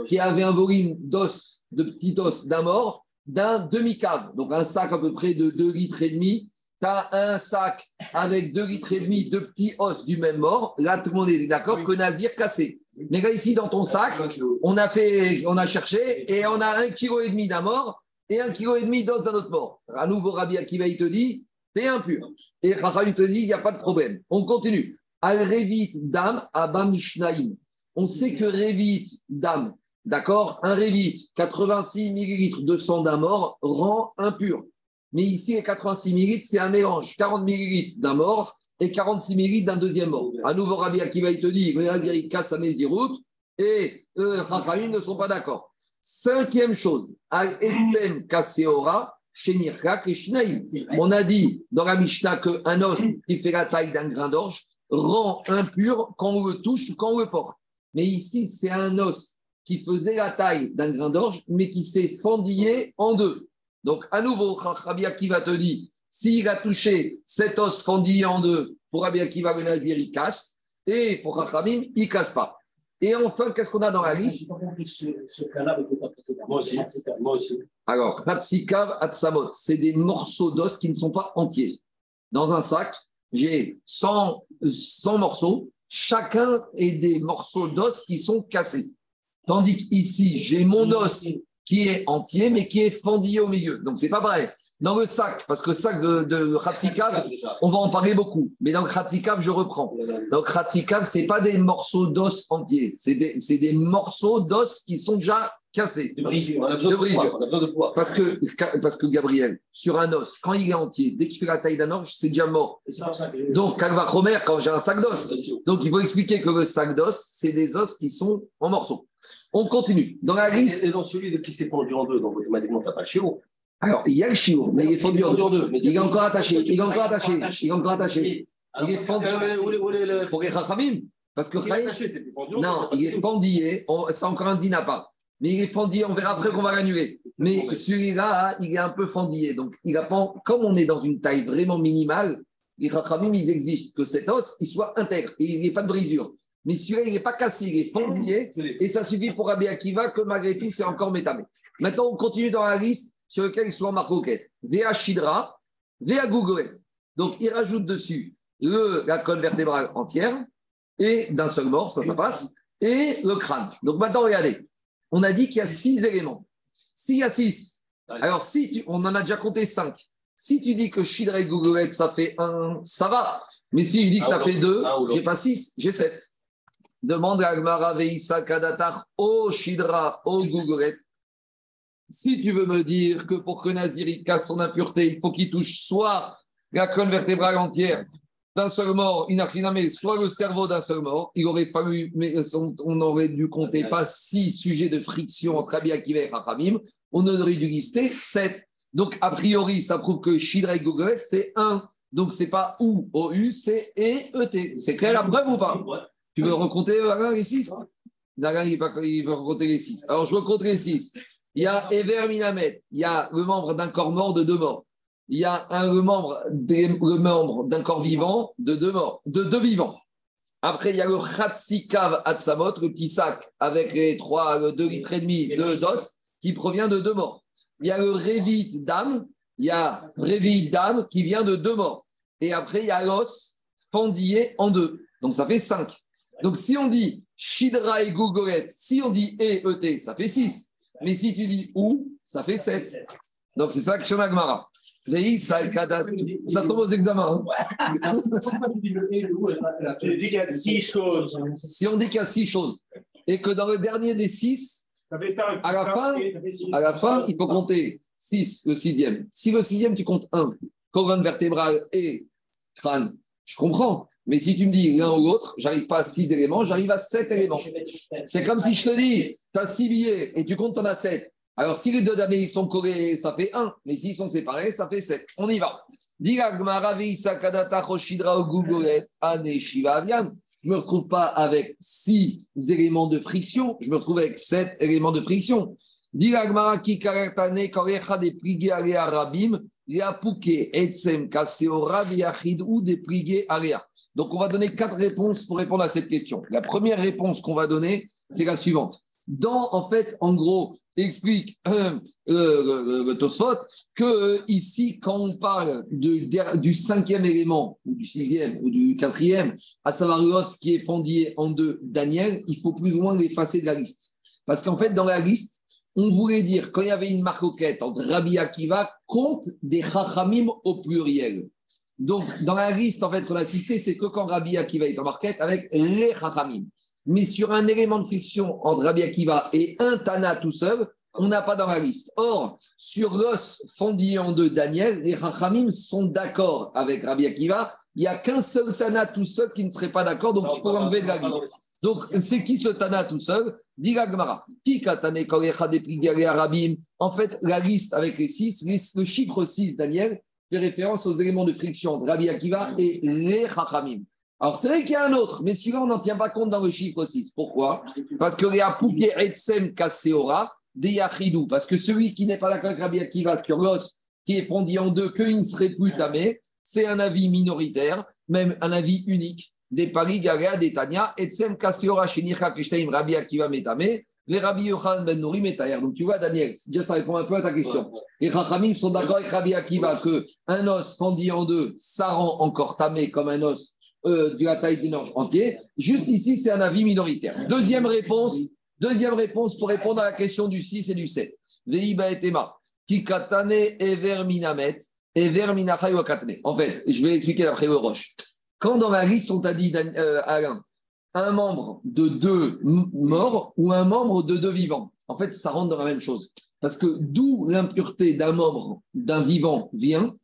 qui avait un volume d'os, de petits os d'un mort, d'un demi-cave. Donc un sac à peu près de 2 litres et demi. Tu as un sac avec 2 litres et demi de petits os du même mort. Là, tout le monde est d'accord que Nazir cassé. Mais là, ici, dans ton sac, on a, fait, on a cherché et on a un kilo et demi d'un mort et un kilo et demi d'os d'un autre mort. À nouveau, Rabbi Akiva, il te dit, t'es impur. Et Rachel te dit, il n'y a pas de problème. On continue. Al Revit Dam Mishnaim. On sait que Revit Dam, d'accord, un Revit, 86 millilitres de sang d'un mort rend impur. Mais ici, les 86 millilitres, c'est un mélange. 40 millilitres d'un mort et 46 millilitres d'un deuxième mort. À nouveau, Rabbi Akiva, il te dit, et euh, ne sont pas d'accord. Cinquième chose, Al-Etsem Kaseora, on a dit dans la Mishnah qu'un os qui fait la taille d'un grain d'orge rend impur quand on le touche ou quand on le porte. Mais ici, c'est un os qui faisait la taille d'un grain d'orge, mais qui s'est fendillé en deux. Donc, à nouveau, Rabbi Akiva te dit, s'il a touché cet os fendillé en deux, pour Rabbi Akiva, le nazir, il casse, et pour Rachamim, il ne casse pas. Et enfin, qu'est-ce qu'on a dans la liste? Moi aussi. Moi aussi. Alors, Hatsikav, Hatsamot, c'est des morceaux d'os qui ne sont pas entiers. Dans un sac, j'ai 100, 100 morceaux, chacun est des morceaux d'os qui sont cassés. Tandis qu'ici, j'ai mon os qui est entier, mais qui est fendillé au milieu. Donc, c'est pas pareil. Dans le sac, parce que le sac de, de on va en parler beaucoup. Mais dans le Khatsikav, je reprends. Donc, Khatsikav, ce pas des morceaux d'os entiers. C'est des, des, morceaux d'os qui sont déjà cassés. De brisure. On a besoin de, poids. Parce que, parce que Gabriel, sur un os, quand il est entier, dès qu'il fait la taille d'un os, c'est déjà mort. Donc, Calva Romer, quand j'ai un sac d'os. Donc, il faut expliquer que le sac d'os, c'est des os qui sont en morceaux. On continue. Dans la liste. Et dans celui de qui s'est pendu en deux, donc automatiquement, tu n'as pas le chiot. Alors, il y a le chiot, mais il est fondu en deux. Il est encore attaché. Il est encore attaché. Il est encore attaché. Il est fondu. Pour les Chachamim. Parce que Non, il est fendillé. C'est encore un dinapa. Mais il est fendillé. On verra après qu'on va l'annuler. Mais celui-là, il est un peu fendillé. Donc, il a comme on est dans une taille vraiment minimale, les Chachamim, ils existent. Que cet os, il soit intègre. Et il n'y ait pas de brisure. Mais celui-là, il n'est pas cassé, il est fendillé. Et ça suffit pour Rabbi Akiva que malgré tout, c'est encore métamé. Maintenant, on continue dans la liste sur lequel ils sont en marcoquette. Véa Shidra, Véa Gogoet. Donc, il rajoute dessus le, la colonne vertébrale entière et d'un seul mort, ça, ça passe, et le crâne. Donc, maintenant, regardez. On a dit qu'il y a six éléments. S'il y a six, alors si tu, on en a déjà compté cinq. Si tu dis que Shidra et Gogoet, ça fait un, ça va. Mais si je dis que ça fait deux, j'ai pas six, j'ai sept. Demande à Agmara Veisa Kadatar, O Shidra, O Gogoet. Si tu veux me dire que pour que Nazir casse son impureté, il faut qu'il touche soit la colonne vertébrale entière d'un seul mort, inaclinamé, soit le cerveau d'un seul mort, il aurait fallu, mais on aurait dû compter pas six sujets de friction entre Rabbi Akiva et Rachamim, on aurait dû lister sept. Donc, a priori, ça prouve que Shidra et Google, c'est un. Donc, c'est pas ou, O-U, c'est E-E-T. C'est clair la preuve ou pas? Tu veux recompter les six? Il veut recompter les six. Alors, je recompte les six. Il y a Ever Minamet, il y a le membre d'un corps mort de deux morts. Il y a un, le membre, d'un corps vivant de deux morts, de deux vivants. Après, il y a le Khatsikav Atsamot, le petit sac avec les trois, deux litres et demi de os qui provient de deux morts. Il y a le Revit d'âme, il y a Revit d'âme qui vient de deux morts. Et après, il y a l'os fendillé en deux. Donc, ça fait cinq. Donc, si on dit Shidra et Gogoret, si on dit E, E, T, ça fait six. Mais si tu dis où, ça fait 7. Donc c'est ça que Shonagmara. Ça, ça tombe aux examens. Hein. Tu dis qu'il y a six choses. Si on dit qu'il y a six choses et que dans le dernier des six, à la fin, à la fin, il faut compter 6, le sixième. Si le sixième, tu comptes 1, colonne vertébrale et crâne, je comprends. Mais si tu me dis l'un ou l'autre, j'arrive pas à 6 éléments, j'arrive à 7 éléments. C'est comme si je te dis, tu as 6 billets et tu comptes, tu en as 7. Alors, si les deux derniers sont collés, ça fait 1. Mais s'ils sont séparés, ça fait 7. On y va. Je ne me retrouve pas avec 6 éléments de friction, je me retrouve avec 7 éléments de friction. des donc, on va donner quatre réponses pour répondre à cette question. La première réponse qu'on va donner, c'est la suivante. Dans, en fait, en gros, explique euh, euh, le Tosfot que euh, ici, quand on parle du cinquième élément, ou du sixième, ou du quatrième, à savoir l'os qui est fondé en deux, Daniel, il faut plus ou moins l'effacer de la liste. Parce qu'en fait, dans la liste, on voulait dire, quand il y avait une marcoquette entre Rabbi Akiva, compte des Chachamim au pluriel. Donc, dans la liste en fait qu'on a cité, c'est que quand Rabbi Akiva est en marquette avec les Chachamim. Mais sur un élément de friction entre Rabbi Akiva et un Tana tout seul, on n'a pas dans la liste. Or, sur l'os fondi en deux Daniel, les Chachamim sont d'accord avec Rabbi Akiva. Il n'y a qu'un seul Tana tout seul qui ne serait pas d'accord, donc il faut enlever de la liste. Donc, c'est qui ce Tana tout seul? Dit Gmara. En fait, la liste avec les six, le chiffre 6, Daniel, fait référence aux éléments de friction de Rabbi Akiva et les Chachamim. Alors, c'est vrai qu'il y a un autre, mais celui-là, on n'en tient pas compte dans le chiffre 6. Pourquoi? Parce que les Apouké Etsem Kaseora, des Yachidou. Parce que celui qui n'est pas d'accord avec Rabbi Akiva sur l'os, qui est fondi en deux, qu'il ne serait plus tamé, c'est un avis minoritaire, même un avis unique des Paris, Garea, des Tania, Etsem Kaseora, Shenicha, Kishtaim, Rabbi Akiva Metame, les Rabbi Yochanan Ben Nouri Metayer. Donc tu vois, Daniel, déjà ça répond un peu à ta question. Les Rachamim sont d'accord avec Rabbi Akiva que un os fendu en deux, ça rend encore tamé comme un os euh, de la taille d'un orge entier. Juste ici, c'est un avis minoritaire. Deuxième réponse, deuxième réponse pour répondre à la question du 6 et du 7. Veiba et Tema. Kikatane ever minamet, ever En fait, je vais expliquer d'après Roche. Quand dans la liste, on t'a dit, euh, Alain, un membre de deux morts ou un membre de deux vivants, en fait, ça rentre dans la même chose. Parce que d'où l'impureté d'un membre d'un vivant vient,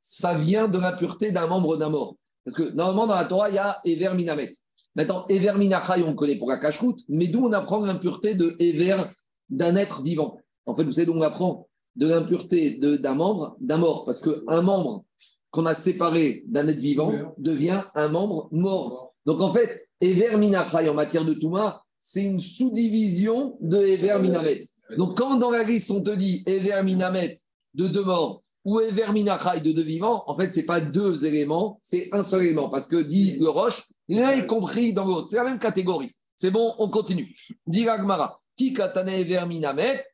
ça vient de l'impureté d'un membre d'un mort. Parce que normalement, dans la Torah, il y a Ever Minamet. Maintenant, Ever Minachai, on connaît pour la cache-route, mais d'où on apprend l'impureté de Ever d'un être vivant? En fait, vous savez d'où on apprend de l'impureté d'un membre d'un mort? Parce qu'un membre qu'on a séparé d'un être vivant devient un membre mort. Donc en fait, Ever Minachai en matière de Touma, c'est une sous-division de Ever Minamet. Donc quand dans la liste on te dit Ever Minamet de deux morts ou Ever Minachai de deux vivants, en fait, ce n'est pas deux éléments, c'est un seul élément. Parce que dit le Roche, l'un est compris dans l'autre. C'est la même catégorie. C'est bon, on continue. Dit Ragmara, qui katane Ever Minamet?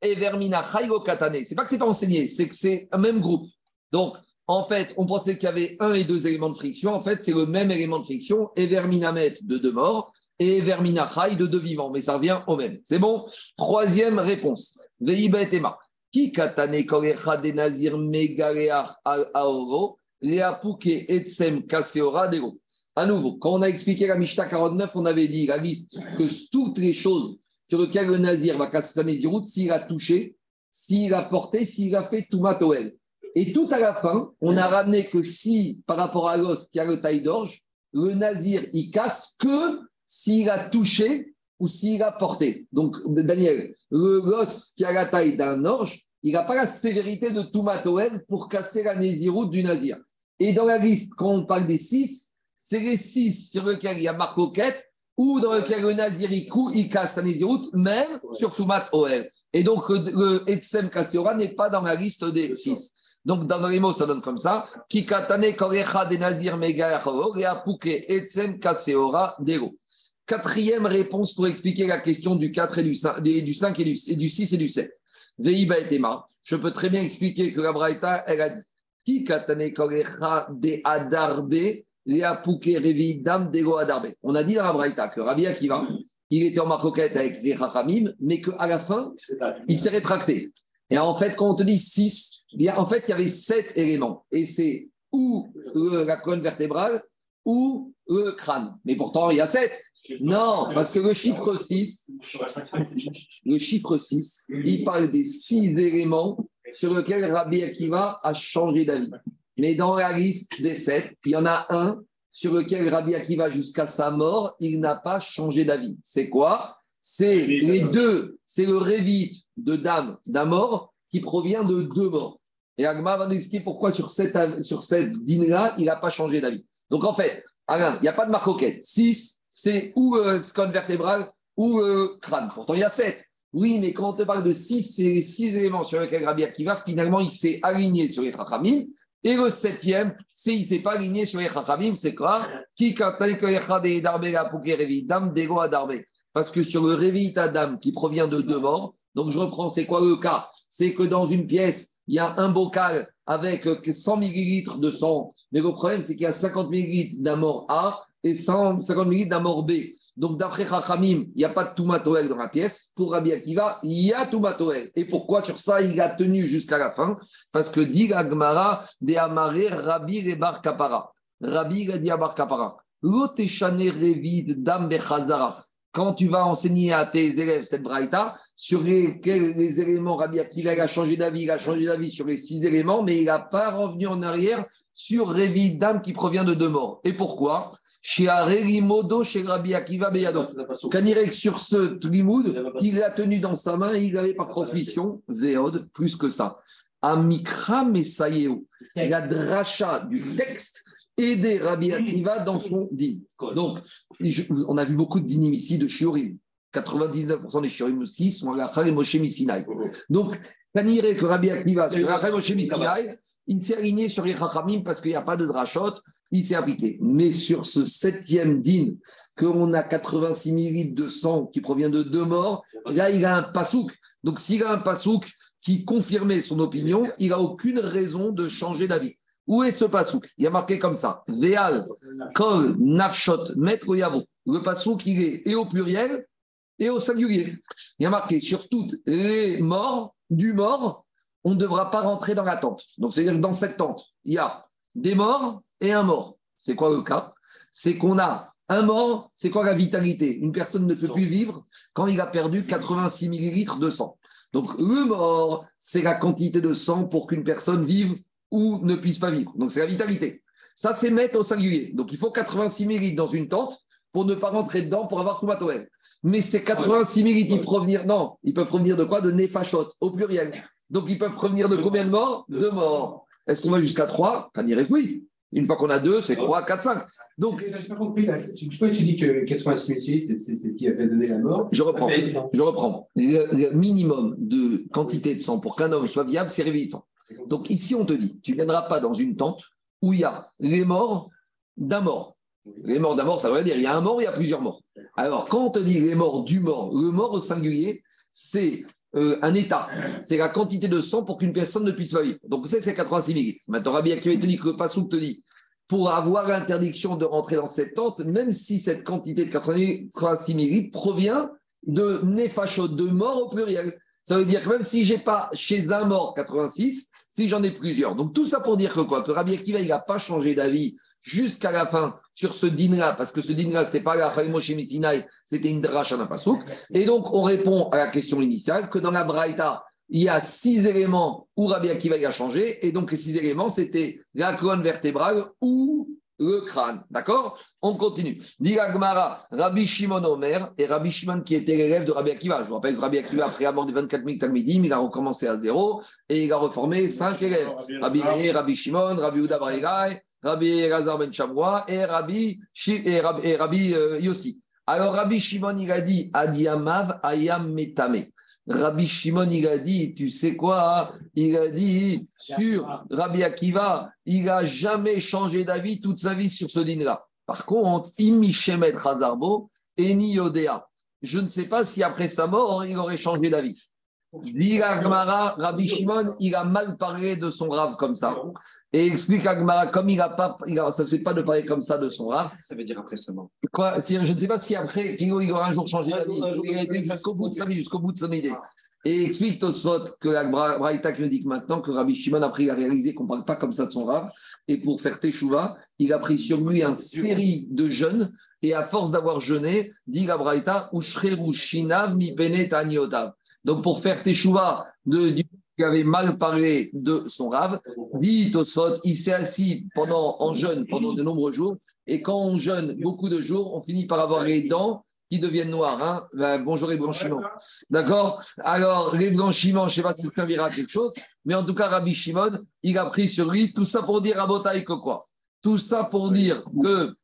Ever Minachai ou katane. C'est pas que c'est pas enseigné, c'est que c'est un même groupe. Donc, en fait, on pensait qu'il y avait un et deux éléments de friction. En fait, c'est le même élément de friction, Everminamet de deux morts et Everminachai de deux vivants. Mais ça revient au même. C'est bon? Troisième réponse. Veiba Qui katane korecha de nazir megareach aoro, leapuke etsem kaseora dego. À nouveau, quand on a expliqué la Mishnah 49, on avait dit la liste que toutes les choses sur lesquelles le nazir va casser sa naziroute, s'il a touché, s'il a porté, s'il a fait tout matoel. Et tout à la fin, on a ramené que si, par rapport à l'os qui a le taille d'orge, le nazir, il casse que s'il a touché ou s'il a porté. Donc, Daniel, l'os qui a la taille d'un orge, il n'a pas la sévérité de Toumatoel pour casser la naziroute du nazir. Et dans la liste, quand on parle des six, c'est les six sur lesquels il y a marcoquette ou dans lequel le nazir il, il casse la naziroute, même sur Soumat Oel. Et donc, le, Etsem Kasseora n'est pas dans la liste des six. Donc, dans les mots, ça donne comme ça. Kikatane korecha de nazir etsem kaseora dero. Quatrième réponse pour expliquer la question du 4 et du 5, du 5 et, du, 6 et du 7. Veiba et Je peux très bien expliquer que la Braïta, elle a dit Kikatane korecha de adarbe revidam dego adarbe. On a dit dans la Braïta que Rabbi Akiva, il était en marcoquette avec les Rachamim, mais qu'à la fin, il s'est rétracté. Et en fait, quand on te dit 6, en fait, il y avait 7 éléments. Et c'est ou la colonne vertébrale ou le crâne. Mais pourtant, il y a 7. Non, parce que le chiffre 6, le chiffre 6, il parle des 6 éléments sur lesquels Rabbi Akiva a changé d'avis. Mais dans la liste des 7, il y en a un sur lequel Rabbi Akiva, jusqu'à sa mort, il n'a pas changé d'avis. C'est quoi? C'est les deux, c'est le révite de dame d'un mort qui provient de deux morts. Et Agma va nous expliquer pourquoi sur cette, sur cette là il n'a pas changé d'avis. Donc en fait, Alain, il n'y a pas de marcoquette. 6, c'est ou euh, scone vertébral ou euh, crâne. Pourtant, il y a 7. Oui, mais quand on te parle de 6, c'est les 6 éléments sur lesquels Rabbi Akiva, finalement, il s'est aligné sur les Chachamim. Et le septième, c'est il ne s'est pas aligné sur les Chachamim, c'est quoi? Parce que sur le Révit Adam qui provient de deux morts, donc je reprends, c'est quoi le cas C'est que dans une pièce, il y a un bocal avec 100 millilitres de sang, mais le problème, c'est qu'il y a 50 millilitres d'un mort A et 150 millilitres d'amor B. Donc, d'après Chachamim, il n'y a pas de Toumatoel dans la pièce. Pour Rabbi Akiva, il y a Toumatoel. Et pourquoi sur ça, il a tenu jusqu'à la fin? Parce que dit Agmara de Amaré Rabbi Rebar Kapara. Rabbi a dit Kapara. Revid Dam quand tu vas enseigner à tes élèves cette braïta, sur les, les éléments, Rabbi Akiva a changé d'avis, il a changé d'avis sur les six éléments, mais il n'a pas revenu en arrière sur Révi d'âme qui provient de deux morts. Et pourquoi? Chez Modo, chez Rabbi Akiva Beyado. Kanirek sur ce Trimoud, il l'a tenu dans sa main, il avait par transmission, Véod, plus que ça. Amikra Messayeo, la dracha du texte aider Rabbi Akiva dans son din. Donc, on a vu beaucoup de dinim ici de Shiorim. 99% des Shiorim aussi sont à la Moshe Missinai. Donc, irait que Rabbi Akiva sur la Moshe Missinai, il s'est aligné sur les Chachamim parce qu'il n'y a pas de drachot, il s'est appliqué. Mais sur ce septième din, qu'on a 86 millilitres de sang qui provient de deux morts, là, il a un pasouk. Donc, s'il a un pasouk qui confirmait son opinion, il n'a aucune raison de changer d'avis. Où est ce pasouk Il y a marqué comme ça Veal, Kol, Nafshot, Maître Yavo. Le pasouk, il est et au pluriel et au singulier. Il y a marqué sur toutes les morts du mort, on ne devra pas rentrer dans la tente. Donc, c'est-à-dire que dans cette tente, il y a des morts et un mort. C'est quoi le cas? C'est qu'on a un mort, c'est quoi la vitalité? Une personne ne peut plus vivre quand il a perdu 86 millilitres de sang. Donc, le mort, c'est la quantité de sang pour qu'une personne vive ou ne puisse pas vivre. Donc c'est la vitalité. Ça, c'est mettre au singulier. Donc il faut 86 millilitres dans une tente pour ne pas rentrer dedans pour avoir tout matoël. Mais ces 86 millilitres, ils provenir, non, ils peuvent provenir de quoi? De néfachot, au pluriel. Donc ils peuvent provenir de combien de morts? De morts. Est-ce qu'on va jusqu'à 3 Quand dirait oui. Une fois qu'on a 2, c'est 3, 4, 5. Donc, je n'ai pas compris. Tu dis que 86 millilitres, c'est ce qui avait donné la mort? Je reprends. Je reprends. Le, minimum de quantité de sang pour qu'un homme soit viable, c'est réveillé de sang. Donc ici, on te dit, tu ne viendras pas dans une tente où il y a les morts d'un mort. Les morts d'un mort, ça veut dire il y a un mort, il y a plusieurs morts. Alors, quand on te dit les morts du mort, le mort au singulier, c'est euh, un état. C'est la quantité de sang pour qu'une personne ne puisse pas vivre. Donc, c'est 86 millilitres. Maintenant, Rabbi Akiva te dit que Passouk te dit pour avoir l'interdiction de rentrer dans cette tente, même si cette quantité de 86 millilitres provient de néfachot, de mort au pluriel. Ça veut dire que même si je n'ai pas chez un mort 86, si j'en ai plusieurs. Donc tout ça pour dire que quoi? Que Rabbi Akiva, n'a pas changé d'avis jusqu'à la fin sur ce din-là, parce que ce din-là, ce n'était pas la Moshe Sinai, c'était une pasouk. Et donc on répond à la question initiale que dans la Braïta, il y a six éléments où Rabbi Akiva a changé, et donc les six éléments, c'était la colonne vertébrale ou le crâne. D'accord? On continue. Dit Rabbi Shimon Omer, et Rabbi Shimon qui était l'élève de Rabbi Akiva. Je vous rappelle que Rabbi Akiva, après la mort des 24 000 Talmidim, il a recommencé à zéro et il a reformé cinq élèves. Rabbi Meir, Rabbi Shimon, Rabbi Uda Barigai, Rabbi Elazar Ben et Rabbi, et Rabbi, euh, Yossi. Alors Rabbi Shimon, il a dit Adiamav Ayam Metame. Rabbi Shimon, il a dit, tu sais quoi Il a dit sur Rabbi Akiva, il n'a jamais changé d'avis toute sa vie sur ce dîner-là. Par contre, Shemet Hazarbo, Eni Yodea. Je ne sais pas si après sa mort, il aurait changé d'avis. Rabbi Shimon, il a mal parlé de son rave comme ça. Et explique Agmara, comme il n'a pas, il ça ne fait pas de parler comme ça de son rave. Ça veut dire après sa mort. Quoi, si, je ne sais pas si après, il aura un jour changé d'avis. Il a été jusqu'au bout de sa vie, jusqu'au bout de son idée. Et explique Tosfot que la Braïta critique maintenant que Rabbi Shimon, après, il a réalisé qu'on ne parle pas comme ça de son rave. Et pour faire Teshuvah, il a pris sur lui une série de jeûnes. Et à force d'avoir jeûné, dit la Braïta, Ushreru Shinav mi Donc pour faire Teshuvah de, du qui avait mal parlé de son rave, dit Tosfot, il s'est assis pendant, en jeûne pendant de nombreux jours, et quand on jeûne beaucoup de jours, on finit par avoir les dents qui deviennent noires. Hein. Ben, bonjour les blanchiments. D'accord? Alors, les blanchiments, je ne sais pas si ça servira à quelque chose, mais en tout cas, Rabbi Shimon, il a pris sur lui tout ça pour dire à que quoi? Tout ça pour dire que,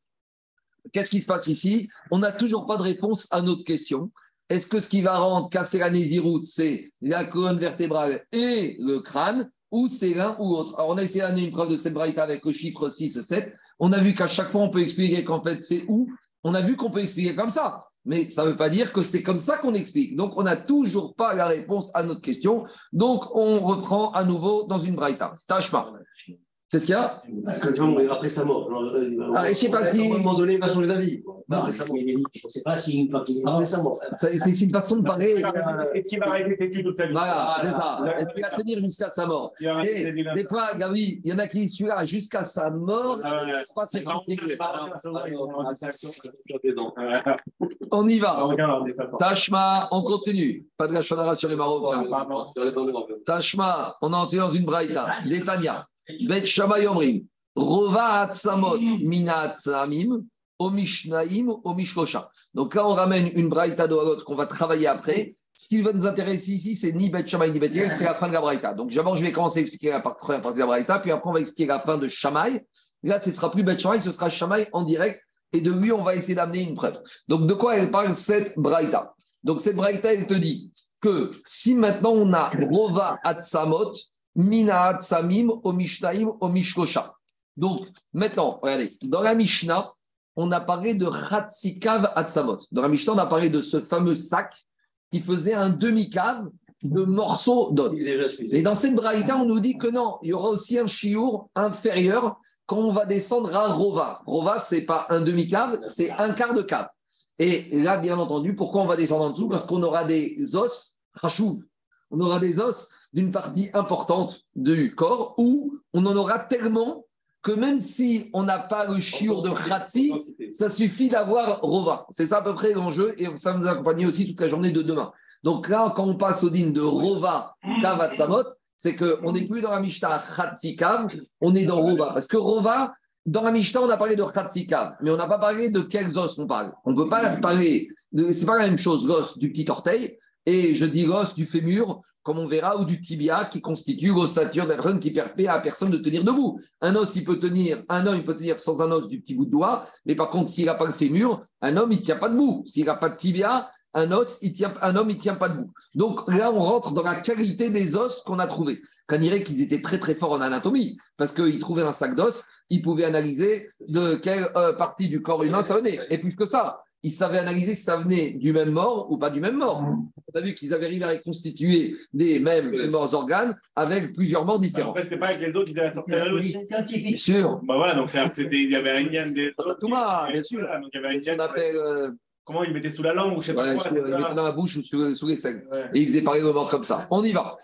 qu'est-ce qui se passe ici? On n'a toujours pas de réponse à notre question. Est-ce que ce qui va rendre casser la nésiroute, c'est la colonne vertébrale et le crâne, ou c'est l'un ou l'autre? Alors, on a essayé d'amener une preuve de cette braïta avec le chiffre 6 7. On a vu qu'à chaque fois, on peut expliquer qu'en fait, c'est où. On a vu qu'on peut expliquer comme ça. Mais ça ne veut pas dire que c'est comme ça qu'on explique. Donc, on n'a toujours pas la réponse à notre question. Donc, on reprend à nouveau dans une braïta. Tashma. Qu'est-ce qu'il y a Parce que quand même, après sa mort. alors, euh, Ah, je sais pas si- À un moment donné, il va changer d'avis. Après sa mort. je ne sais pas si une fois qu'il est mort, Après sa mort. C'est c'est une façon de parler. Est-ce qu'il va arrêter d'étudier toute sa vie Voilà, c'est ça. Voilà. Est-ce qu'il va tenir jusqu'à sa mort Il Et d'étudier des fois, Gabi, il y en a qui disent celui-là jusqu'à sa mort, Ah pas c'est compliqué. On y Ah, va. regarde, on continue. Pas de la shonara sur les Marocains. Tashma, on est enseigné dans une braïta. Détania. Bet Shammai Omrim. Rova Mina. Omishnaim, Omishkosha. Donc là, on ramène une braïta de l'autre qu'on va travailler après. Ce qui va nous intéresser ici, c'est ni Bet Shammai ni Bet c'est la fin de la braïta. Donc d'abord, je vais commencer à expliquer la partie, partie de la braïta, puis après, on va expliquer la fin de Shammai. Là, ce ne sera plus Bet Shammai, ce sera Shammai en direct. Et de lui, on va essayer d'amener une preuve. Donc, de quoi elle parle cette braïta? Donc, cette braïta, elle te dit que si maintenant on a Rova Atsamot, Mina Atsamim, Omishnaim, Omishkosha. Donc, maintenant, regardez, dans la Mishnah, on a parlé de Hatsikav Atsamot. Dans la Mishnah, on a parlé de ce fameux sac qui faisait un demi-cave de morceaux d'os. Et dans cette braïta, on nous dit que non, il y aura aussi un chiour inférieur quand on va descendre à Rova. Rova, c'est pas un demi-cave, c'est un quart de cave. Et là, bien entendu, pourquoi on va descendre en dessous? Parce qu'on aura des os rachouv. On aura des os d'une partie importante du corps où on en aura tellement que même si on n'a pas le chiour de Khatsi, ça suffit d'avoir Rova. C'est ça à peu près l'enjeu et ça nous accompagner aussi toute la journée de demain. Donc là, quand on passe au din de Rova Kavatsamot, c'est qu'on n'est plus dans la Mishnah Khatsikav, on est dans Rova. Parce que Rova, dans la Mishnah, on a parlé de Khatsikav, mais on n'a pas parlé de quels os on parle. On ne peut pas parler, de, c'est pas la même chose, l'os du petit orteil, et je dis l'os du fémur, comme on verra, ou du tibia, qui constitue l'ossature d'un qui permet à personne de tenir debout. Un os, il peut tenir, un homme, il peut tenir sans un os du petit bout de doigt, mais par contre, s'il n'a pas le fémur, un homme, il ne tient pas debout. S'il n'a pas de tibia, un os, il tient, un homme, il ne tient pas debout. Donc là, on rentre dans la qualité des os qu'on a trouvés. Qu'on dirait qu'ils étaient très très forts en anatomie, parce qu'ils trouvaient un sac d'os, ils pouvaient analyser de quelle euh, partie du corps humain ça venait. Et plus que ça, ils savaient analyser si ça venait du même mort ou pas du même mort. On a vu qu'ils avaient arrivé à reconstituer des mêmes morts organes avec plusieurs morts différents. Après, c'était pas avec les autres qu'ils allaient sortir la aussi. Bien sûr. Bah voilà, donc c'était, il y avait un lien des autres. Thomas, bien sûr. Voilà, donc il y avait un appelle euh, Comment ils mettaient sous la langue ou je sais pas quoi. sous- mettaient dans la bouche ou sous, sous les selles. Ouais. Et ils faisaient parler aux morts comme ça. On y va.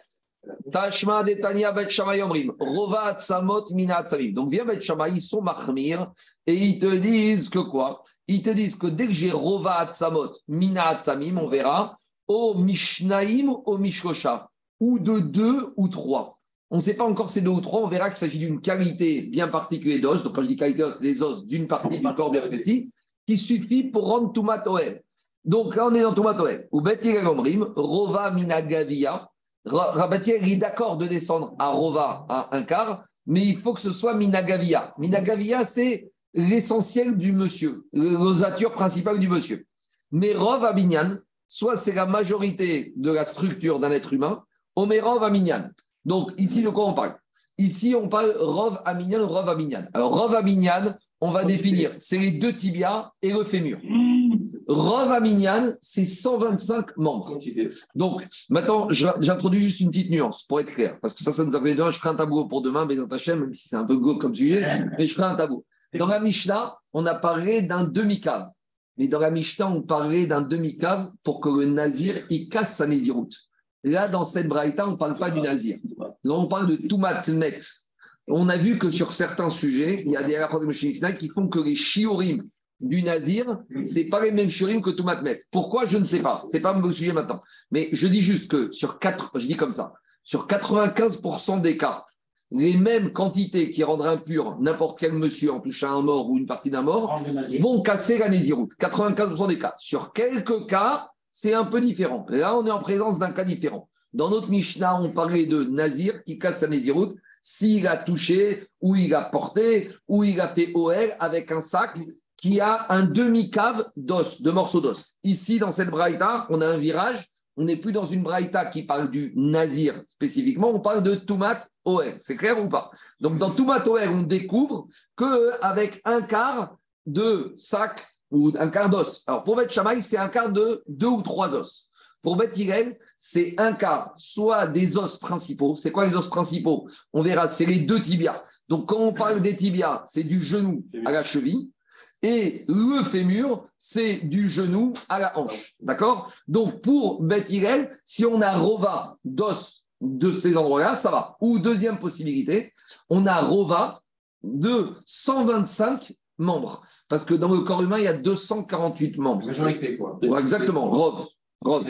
Tashma detania bet omrim. Rova samot mina tzavim. Donc viens bet Shammai, ils sont mahmir et ils te disent que quoi? Ils te disent que dès que j'ai rova samot mina tzamim, on verra au mishnaim au mishkosha ou de deux ou trois. On ne sait pas encore ces deux ou trois, on verra qu'il s'agit d'une qualité bien particulière d'os. Donc quand je dis qualité d'os, c'est les os d'une partie du corps bien précis qui suffit pour rendre Toumat Oel. Donc là, on est dans Toumat Oel. Ou Betir Omrim, Rova Minagavia. Rabatir est d'accord de descendre à Rova à un quart, mais il faut que ce soit Minagavia. Minagavia, c'est l'essentiel du monsieur, l'osature principale du monsieur. Mais Rov Aminyan, soit c'est la majorité de la structure d'un être humain, Omerov Aminyan. Donc ici, de quoi on parle? Ici, on parle Rov Aminyan ou Rov Aminyan. Alors, Rov Aminyan, on va définir, c'est les deux tibias et le fémur. Rov Aminyan, c'est 125 membres. Donc, maintenant, j'introduis juste une petite nuance pour être clair, parce que ça, ça nous a fait demain. Je ferai un tableau pour demain, mais dans ta chaîne, même si c'est un peu glauque comme sujet, mais je ferai un tableau. Dans la Mishnah, on a parlé d'un demi-cave. Mais dans la Mishnah, on parlait d'un demi-cave pour que le nazir, il casse sa nésiroute. Là, dans cette braïta, on ne parle pas du nazir. Là, on parle de Toumat Met. On a vu que sur certains sujets, il y a des rapports de Moshe Sinai qui font que les shiurim du nazir, c'est pas les mêmes shiurim que Toumat Met. Pourquoi Je ne sais pas. C'est pas mon sujet maintenant. Mais je dis juste que sur 4, je dis comme ça, sur 95% des cas, les mêmes quantités qui rendraient impur n'importe quel monsieur en touchant un mort ou une partie d'un mort, vont casser la nésiroute. 95% des cas. Sur quelques cas, c'est un peu différent. Là, on est en présence d'un cas différent. Dans notre Mishnah, on parlait de Nazir qui casse sa nésiroute s'il a touché, ou il a porté, ou il a fait OL avec un sac qui a un demi-cave d'os, de morceaux d'os. Ici, dans cette braïta, on a un virage. On n'est plus dans une braïta qui parle du Nazir spécifiquement, on parle de Toumat OL. C'est clair ou pas? Donc, dans Toumat OL, on découvre qu'avec un quart de sac ou un quart d'os. Alors, pour Beth Shammai, c'est un quart de deux ou trois os. Pour Beth c'est un quart, soit des os principaux. C'est quoi les os principaux? On verra, c'est les deux tibias. Donc, quand on parle des tibias, c'est du genou à la cheville. Et le fémur, c'est du genou à la hanche. D'accord? Donc, pour Beth Hillel, si on a rova d'os de ces endroits-là, ça va. Ou deuxième possibilité, on a rova de 125 membres. Parce que dans le corps humain, il y a 248 membres. Majorité, quoi. Ouais, exactement, rov. rov.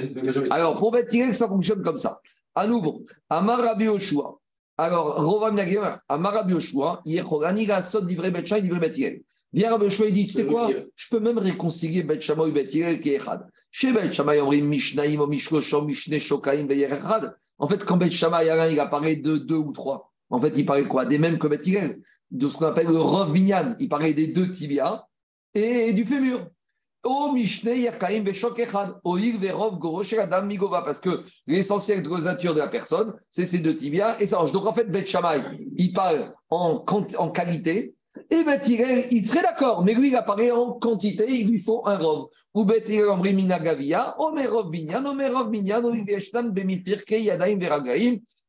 Alors, pour Beth Hillel, ça fonctionne comme ça. À nouveau, Amar Rabbi Yoshua. Alors, Rova Minagir, Amar Rabbi Yoshua, Yechorani Gassot d'Ivre Bet Shai, d'Ivre Bet Hillel. Viens Rabbi il dit, tu sais quoi? Je peux même réconcilier Bet Shammai et Bet Hillel qui est Echad. Chez Bet Shammai, on dit Mishnaim, Mishloshom, Mishne Shokaim, Veyer Echad. En fait, quand Bet Shammai, Alain, il a parlé de deux ou trois. En fait, il parlait quoi? Des mêmes que Bet Hillel, de ce qu'on appelle le Rov Binyan. Il parlait des deux tibias et du fémur. O Mishne Yakaim Veshok Echad, Oir Verov Gorosh Adam Migova, parce que l'essentiel de l'osature de la personne, c'est ces deux tibias et ça hanche. Donc en fait, Bet Shammai, il parle en, en qualité, et Bet Hillel, il serait d'accord, mais lui, il apparaît en quantité, il lui faut un Rov. Ou.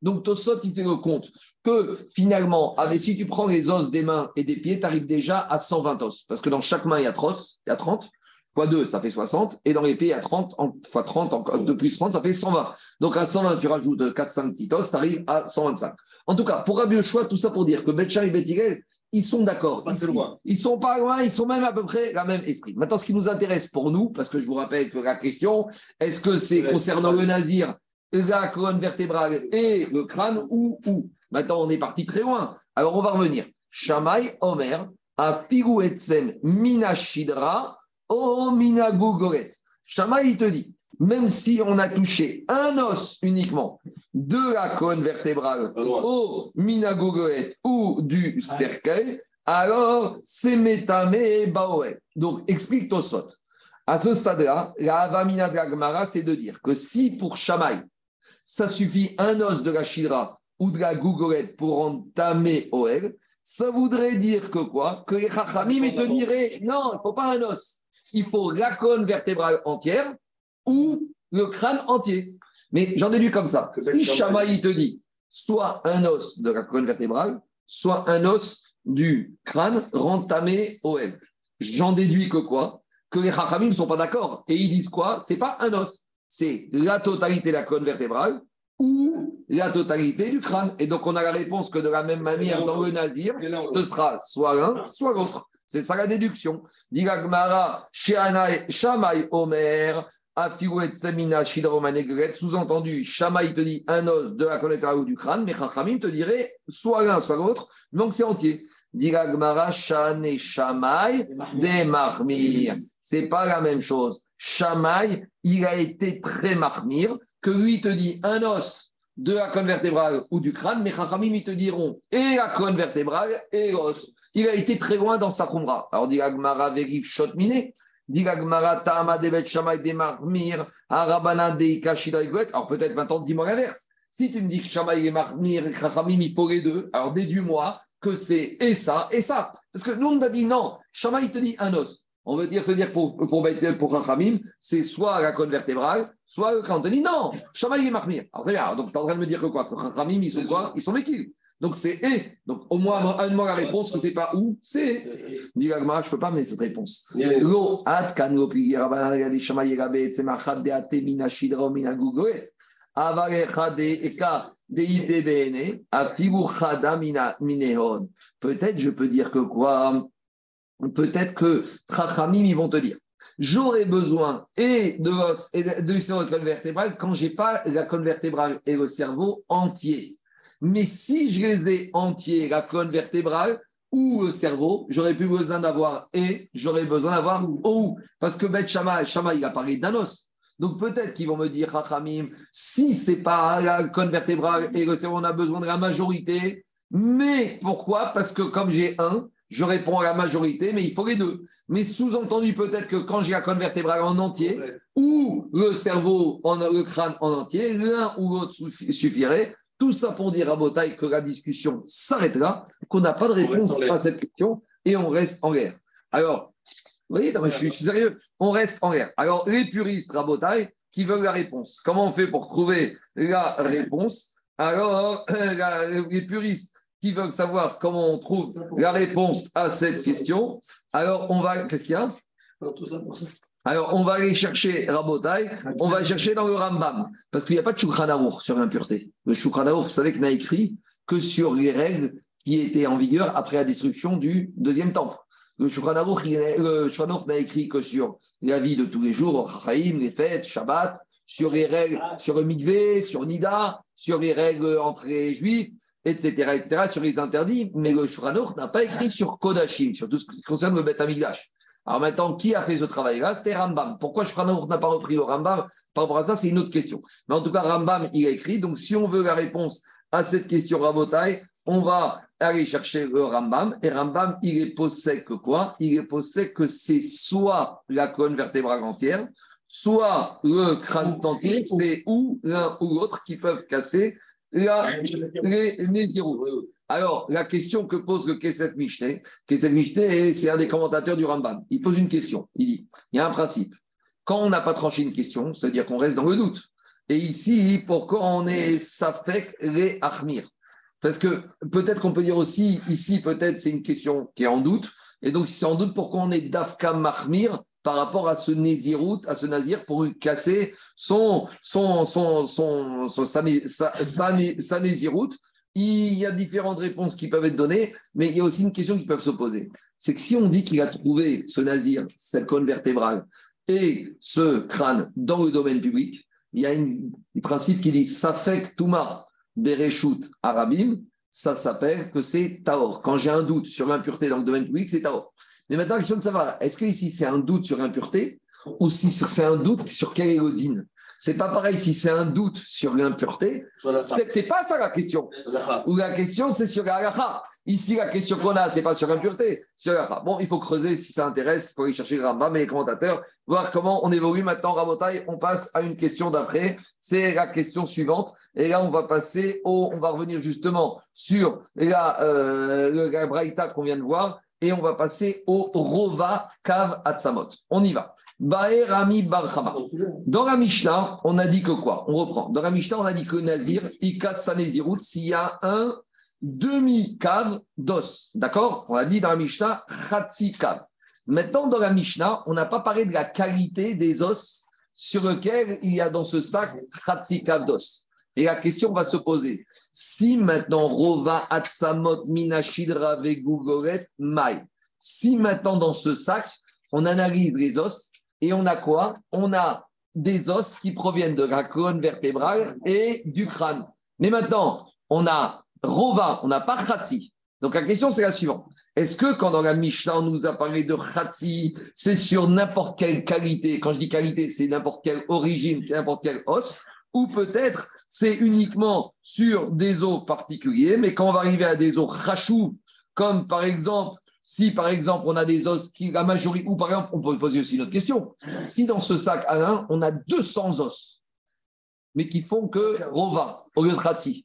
Donc Tosot, il fait le compte que finalement, si tu prends les os des mains et des pieds, tu arrives déjà à 120 os. Parce que dans chaque main, il y a 30, il y a 30 fois 2, ça fait 60. Et dans les pieds, il y a 30, en, fois 30, en, 2 plus 30, ça fait 120. Donc à 120, tu rajoutes 4-5 petites os, tu arrives à 125. En tout cas, pour Rabbi Yoshua, tout ça pour dire que Betcha et ils sont d'accord. Ils sont pas loin, ils sont même à peu près la même esprit. Maintenant, ce qui nous intéresse pour nous, parce que je vous rappelle que la question, est-ce que c'est Ouais, concernant le nazir, la colonne vertébrale et le crâne ou ou Maintenant, on est parti très loin. Alors, on va revenir. Shamaï Omer, a Etsem Mina Shidra, O Mina Gugoret. Shamaï, il te dit, même si on a touché un os uniquement de la colonne vertébrale au Mina Gugoret ou du cercueil, alors c'est Metame Baoé. Donc, explique Tosot. À ce stade-là, la Avamina de la c'est de dire que si pour Shamaï, ça suffit un os de la Shidra ou de la Gougolette pour entamer Oel, ça voudrait dire que quoi? Que les Chachamim ils te diraient non, il ne faut pas un os. Il faut la colonne vertébrale entière ou le crâne entier. Mais j'en déduis comme ça. Si Shamaï te dit soit un os de la colonne vertébrale, soit un os du crâne rentamé Oel. J'en déduis que quoi? Que les Chachamim ne sont pas d'accord. Et ils disent quoi? C'est pas un os, c'est la totalité de la colonne vertébrale ou la totalité du crâne. Et donc, on a la réponse que de la même manière, dans le nazir, ce sera soit l'un, soit l'autre. C'est ça la déduction. Dit Shamaï Omer, Afiouet Samina Shidromanegret, sous-entendu, Shamaï te dit un os de la colonne ou du crâne, mais Chachamim te dirait soit l'un, soit l'autre, donc c'est entier. Gemara, Shane Shamaï, des marmir. C'est pas la même chose. Shamaï, il a été très marmire, que lui te dit un os de la colonne vertébrale ou du crâne, mais Chachamim, ils te diront et la colonne vertébrale et l'os. Il a été très loin dans sa khumra. Alors, dit Agmara, Verif, Shot, Alors, peut-être maintenant, dis-moi l'inverse. Si tu me dis que Shamaï est marmir et Chachamim, il faut les deux, alors déduis-moi que c'est et ça et ça. Parce que nous, on a dit non. Shamaï, te dit un os. On veut dire se dire pour, pour, pour Rachamim, c'est soit la colonne vertébrale, soit crâne. On dit non, Shamaï est marmir. Alors très bien, donc tu es en train de me dire que quoi? Que Rachamim, ils sont quoi? Ils sont méquilles. Donc c'est et. Donc au moins, donne-moi la réponse que c'est pas où, c'est. Dit je peux pas mettre cette réponse. Lo de ate de eka de chada minehon. Peut-être je peux dire que quoi Peut-être que Trachamim, ils vont te dire j'aurais besoin et de l'os et de, de la colonne vertébrale quand j'ai pas la colonne vertébrale et le cerveau entier. Mais si je les ai entiers, la colonne vertébrale ou le cerveau, j'aurais plus besoin d'avoir et j'aurais besoin d'avoir ou. Parce que Beth Shama, Shama, il a parlé d'un os. Donc peut-être qu'ils vont me dire, Chachamim, si c'est pas la colonne vertébrale et le cerveau, on a besoin de la majorité. Mais pourquoi? Parce que comme j'ai un, je réponds à la majorité, mais il faut les deux. Mais sous-entendu peut-être que quand j'ai la colonne vertébrale en entier, ou le cerveau, en, le crâne en entier, l'un ou l'autre suffi- suffirait. Tout ça pour dire à Botaï que la discussion s'arrête là, qu'on n'a pas de réponse à cette question et on reste en l'air. Alors, vous voyez, non, mais je, suis, je suis sérieux, on reste en l'air. Alors, les puristes Rabotaï qui veulent la réponse, comment on fait pour trouver la réponse? Alors, euh, la- les puristes qui veulent savoir comment on trouve la réponse à cette question, alors on va. Qu'est-ce qu'il y a? Alors, on va aller chercher Rabotai, on va chercher dans le Rambam, parce qu'il n'y a pas de Shukran sur l'impureté. Le Shukran vous savez n'a écrit que sur les règles qui étaient en vigueur après la destruction du deuxième temple. Le Shulchan n'a écrit que sur la vie de tous les jours, les fêtes, Shabbat, sur les règles, sur le mikvé, sur Nida, sur les règles entre les juifs, etc., etc., sur les interdits. Mais le Shulchan n'a pas écrit sur Kodashim, sur tout ce qui concerne le Beth Amikdash. Alors maintenant, qui a fait ce travail-là? C'était Rambam. Pourquoi Shulchan n'a pas repris le Rambam Par rapport à ça, c'est une autre question. Mais en tout cas, Rambam, il a écrit. Donc, si on veut la réponse à cette question Rabotai, on va aller chercher le Rambam. Et Rambam, il est possède que quoi? Il est possède que c'est soit la colonne vertébrale entière, soit le crâne entier, c'est ou l'un ou l'autre qui peuvent casser la, les, les Alors, la question que pose le Kesef Mishneh, Kesef Mishneh, c'est un des commentateurs du Rambam. Il pose une question. Il dit il y a un principe. Quand on n'a pas tranché une question, c'est-à-dire qu'on reste dans le doute. Et ici, pourquoi on est Safek les Achmir parce que peut-être qu'on peut dire aussi, ici, peut-être c'est une question qui est en doute. Et donc, c'est en doute pourquoi on est Dafka Mahmir par rapport à ce Nézirout, à ce Nazir, pour casser son, son, son, son. Il y a différentes réponses qui peuvent être données, mais il y a aussi une question qui peut se poser. C'est que si on dit qu'il a trouvé ce Nazir, cette colonne vertébrale, et ce crâne dans le domaine public, il y a un principe qui dit Safek Touma Bereshut Arabim, ça s'appelle que c'est Taor. Quand j'ai un doute sur l'impureté dans le domaine public, c'est Taor. Mais maintenant, la question de savoir, est-ce que ici c'est un doute sur l'impureté ou si c'est un doute sur est c'est pas pareil si c'est un doute sur l'impureté. Peut-être c'est pas ça la question. Ou la question c'est sur la Ici la question qu'on a c'est pas sur l'impureté, sur la Bon, il faut creuser si ça intéresse, il faut aller chercher le Rambam et les commentateurs, voir comment on évolue maintenant. Rabotaille, on passe à une question d'après. C'est la question suivante. Et là on va passer au, on va revenir justement sur la, euh, la Braïta qu'on vient de voir et on va passer au Rova Kav Atsamot. On y va. Dans la Mishnah, on a dit que quoi? On reprend. Dans la Mishnah, on a dit que Nazir, il casse sa s'il y a un demi-cave d'os. D'accord? On a dit dans la Mishnah, Khatsi Kav. Maintenant, dans la Mishnah, on n'a pas parlé de la qualité des os sur lesquels il y a dans ce sac Khatsi Kav d'os. Et la question va se poser. Si maintenant Rova Atsamot Minashidra Vegugoret Mai, si maintenant dans ce sac, on analyse les os, et on a quoi? On a des os qui proviennent de la colonne vertébrale et du crâne. Mais maintenant, on a Rova, on n'a pas Khatsi. Donc la question, c'est la suivante. Est-ce que quand dans la Mishnah, on nous a parlé de Khatsi, c'est sur n'importe quelle qualité? Quand je dis qualité, c'est n'importe quelle origine, n'importe quel os? Ou peut-être c'est uniquement sur des os particuliers, mais quand on va arriver à des os rachou, comme par exemple si par exemple on a des os qui, la majorité, ou par exemple, on peut poser aussi une autre question. Si dans ce sac Alain, on a 200 os, mais qui font que Rova au lieu de Khatsi,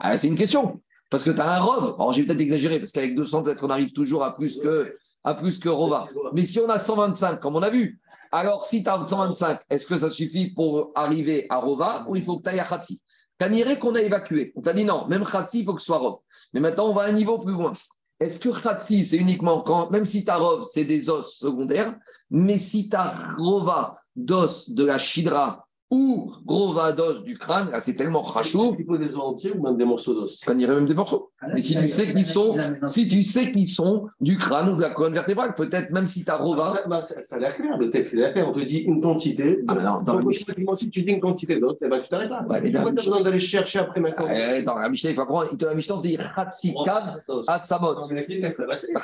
ah, c'est une question. Parce que tu as un Rov. Alors j'ai peut-être exagéré, parce qu'avec 200, peut-être on arrive toujours à plus que, à plus que Rova. Mais si on a 125, comme on a vu, alors si tu as 125, est-ce que ça suffit pour arriver à Rova ou il faut que tu ailles à Khatsi qu'on a évacué. On t'a dit non, même Khatsi, il faut que ce soit Rov. Mais maintenant, on va à un niveau plus loin. Est-ce que Khatsi, c'est uniquement quand, même si Tarov, c'est des os secondaires, mais si Rova d'os de la Shidra ou Rovados du crâne, c'est tellement rachou. Tu peux des os entiers ou même des morceaux d'os? On dirait même des morceaux. Ah, Mais si tu sais qu'ils sont, si tu sais qu'ils sont du crâne ou de la colonne vertébrale, peut-être même si tu as Rova. Ça, bah, ça, ça, a l'air clair, le texte, il est clair. On te dit une quantité. Ah, non, dans le si tu dis une quantité d'autres, eh ben, tu t'arrêtes là. Ouais, mais Pourquoi tu as besoin d'aller chercher après maintenant eh, Dans la Mishnah, il faut croire, dans la Mishnah, on dit Khatsikav Atsamot.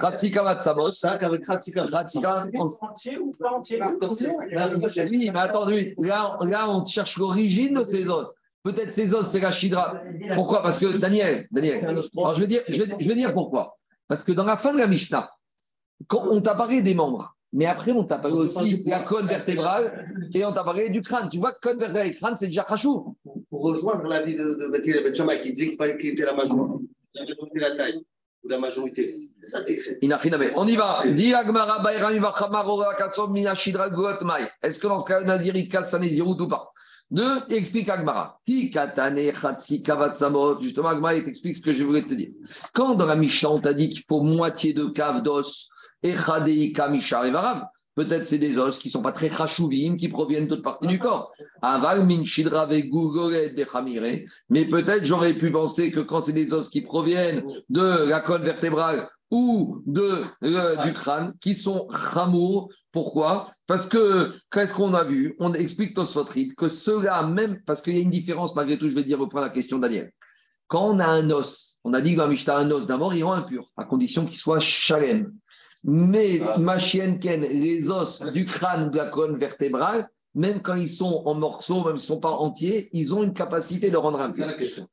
Khatsikav Atsamot. Ça, avec Khatsikav. Khatsikav. Entier ou pas entier? Oui, mais attends, là, on cherche l'origine de ces os. Peut-être ces os, c'est la chidra. Pourquoi? Parce que, Daniel, Daniel je, vais dire, je, vais, dire pourquoi. Parce que dans la fin de la Mishnah, quand on t'a parlé des membres, mais après, on t'a parlé aussi de la colonne vertébrale et on t'a parlé du crâne. Tu vois, colonne vertébrale et crâne, c'est déjà chachou. Pour rejoindre l'avis de, de Bethel Benjamin qui disait qu'il fallait qu'il était la majorité, la taille ou la majorité. Ça On y va. Est-ce que dans ce cas, Nazir, il casse sa Nézirut ou pas? Deux, explique Agmara. Justement, Agmara, il t'explique ce que je voulais te dire. Quand dans la Mishnah, on t'a dit qu'il faut moitié de cave d'os, et Mishar et Varab, peut-être c'est des os qui ne sont pas très chashuvim, qui proviennent d'autres parties du corps. Aval, Minchidra, mais peut-être j'aurais pu penser que quand c'est des os qui proviennent de la colonne vertébrale ou de, euh, du crâne qui sont ramours. Pourquoi? Parce que, qu'est-ce qu'on a vu? On explique Tosfotrid que cela même, parce qu'il y a une différence, malgré tout, je vais dire, reprendre la question Daniel. Quand on a un os, on a dit que dans Mishnah, un os mort, il rend impur, à condition qu'il soit chalem. Mais, ah. ma chienne Ken, les os du crâne de la colonne vertébrale, même quand ils sont en morceaux, même s'ils ne sont pas entiers, ils ont une capacité de rendre impur.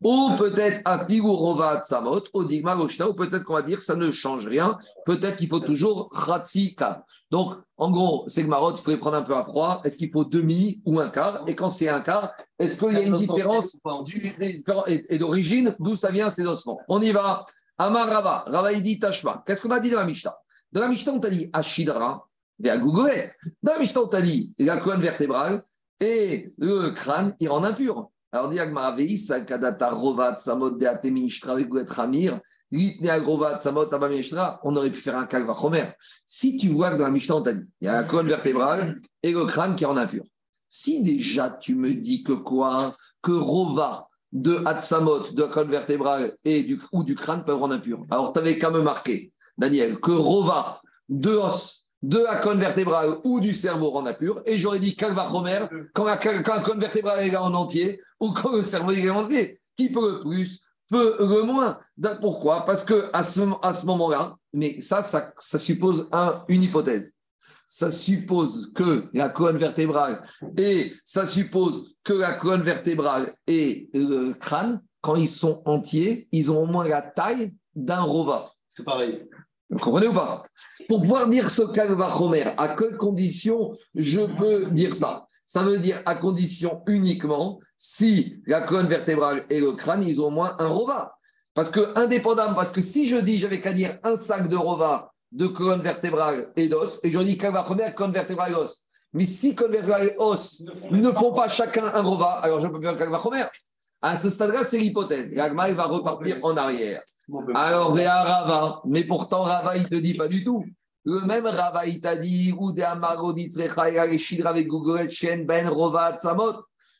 Ou peut-être à Rova Samot, ou Digma ou peut-être qu'on va dire ça ne change rien, peut-être qu'il faut toujours Ratzika. Donc, en gros, c'est que Marot, il faudrait prendre un peu à froid. Est-ce qu'il faut demi ou un quart? Et quand c'est un quart, est-ce qu'il y a une différence et d'origine? D'où ça vient ces ossements? On y va. Amar Rava, Rava Tashma. Qu'est-ce qu'on a dit dans la Mishnah? Dans la Mishnah, on t'a dit Ashidra, dans la Mishnah, on t'a dit la colonne vertébrale et le crâne, il rend impur. Alors, dit Agmaravei, Sakadata Rovat Samot de Ateminishtra Ramir, Samot on aurait pu faire un Kalvachomer. Si tu vois que dans la Mishnah, on t'a dit, il y a la colonne vertébrale et le crâne qui rend impur. Si déjà tu me dis que quoi Que Rova de Hatsamot, de la colonne vertébrale et du, ou du crâne peuvent rendre impur. Alors, tu n'avais qu'à me marquer, Daniel, que Rova de os de la colonne vertébrale ou du cerveau rend impur. Et j'aurais dit Kalvachomer, quand la, quand la colonne vertébrale est en entier ou quand le cerveau est en entier. Qui peut le plus peut le moins. Pourquoi? Parce que à ce, moment-là, mais ça, ça, suppose une hypothèse. Ça suppose que la colonne et ça suppose que la colonne vertébrale et le crâne, quand ils sont entiers, ils ont au moins la taille d'un rova. C'est pareil. Vous comprenez ou pas? Pour pouvoir dire ce Kalvachomer, à quelles conditions je peux dire ça? Ça veut dire à condition uniquement si la colonne vertébrale et le crâne, ils ont au moins un rova. Parce que, indépendamment, parce que si je dis, j'avais qu'à dire un sac de rova, de colonne vertébrale et d'os, et je dis Kalvachomer, colonne vertébrale et os. Mais si colonne vertébrale et os ne font pas chacun un rova, alors je peux faire Kalvachomer. À ce stade-là, c'est l'hypothèse. L'agma, il va repartir en arrière. Alors, Réa Rava, mais pourtant Rava, il ne te dit pas du tout. Le même Rava, il t'a dit, Ben Rova Samot.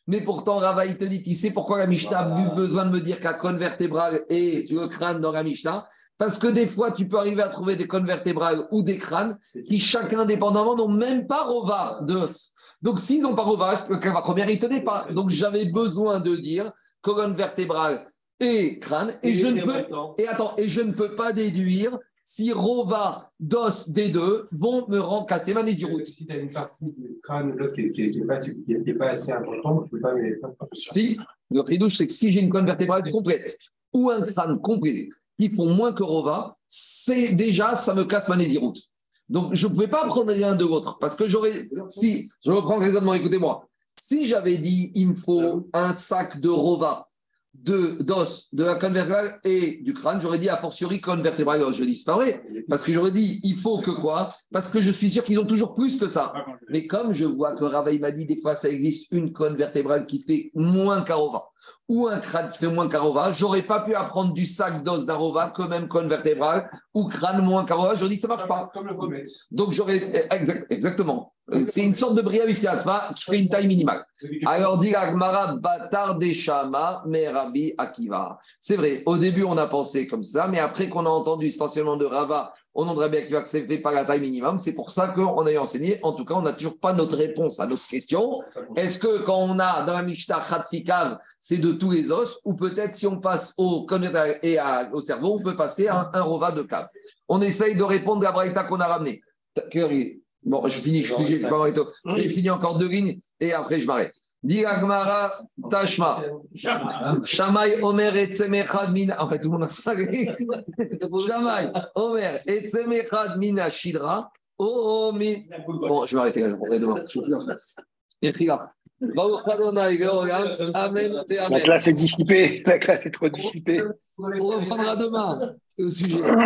Mais pourtant, Rava, il te dit, tu sais pourquoi la Mishnah a eu besoin de me dire qu'à cône vertébrale et le crâne dans la Mishnah Parce que des fois, tu peux arriver à trouver des cônes vertébrales ou des crânes qui, chacun indépendamment, n'ont même pas Rova d'os. Donc, s'ils n'ont pas Rova, la première, il ne tenait pas. Donc, j'avais besoin de dire colonne vertébrale et crâne, et, je ne peux, et attends, et je ne peux pas déduire si Rova, d'os des deux vont me remplacer ma nésiroute. Si tu as une partie du crâne, l'os qui n'est pas, assez important, tu ne peux pas mettre. Si, le ridouche, c'est que si j'ai une colonne vertébrale complète ou un crâne complet qui font moins que Rova, c'est déjà, ça me casse ma nésiroute. Donc, je ne pouvais pas prendre l'un de l'autre parce que j'aurais. Si, je reprends le raisonnement, écoutez-moi. Si j'avais dit, il me faut un sac de Rova d'os, de la colonne vertébrale et du crâne, j'aurais dit a fortiori colonne vertébrale. Je dis, c'est pas vrai. Parce que j'aurais dit, il faut que quoi? Parce que je suis sûr qu'ils ont toujours plus que ça. Mais comme je vois que Ravaï m'a dit, des fois, ça existe une colonne vertébrale qui fait moins qu'Arova ou un crâne qui fait moins qu'Arova, j'aurais pas pu apprendre du sac d'os d'Arova que même colonne vertébrale ou crâne moins qu'Arova. Je dis, ça marche pas. Comme le Donc j'aurais. exactement. Euh, c'est une sorte de bria qui fait une taille minimale. Alors, dit Batar Deshama, Merabi Akiva. C'est vrai, au début, on a pensé comme ça, mais après qu'on a entendu essentiellement de Rava, on Rabbi Akiva que c'est fait par la taille minimum. C'est pour ça qu'on a enseigné. En tout cas, on n'a toujours pas notre réponse à notre question. Est-ce que quand on a dans la Mishnah Khatsikav, c'est de tous les os, ou peut-être si on passe au, cerveau, on peut passer à un, Rova de cave On essaye de répondre à la qu'on a ramené. Bon, je finis, je finis, je finis encore deux lignes et après je m'arrête. Diragmara Tashma. Shamay Omer et Tsemechad Mina. En fait, tout le monde a ça. Shamay Omer et Tsemechad Mina Shidra. Oh, mi. Bon, je vais arrêter là. On va demain. Je suis plus en face. Amen. La classe est dissipée. La classe est trop dissipée. On reprendra demain le sujet.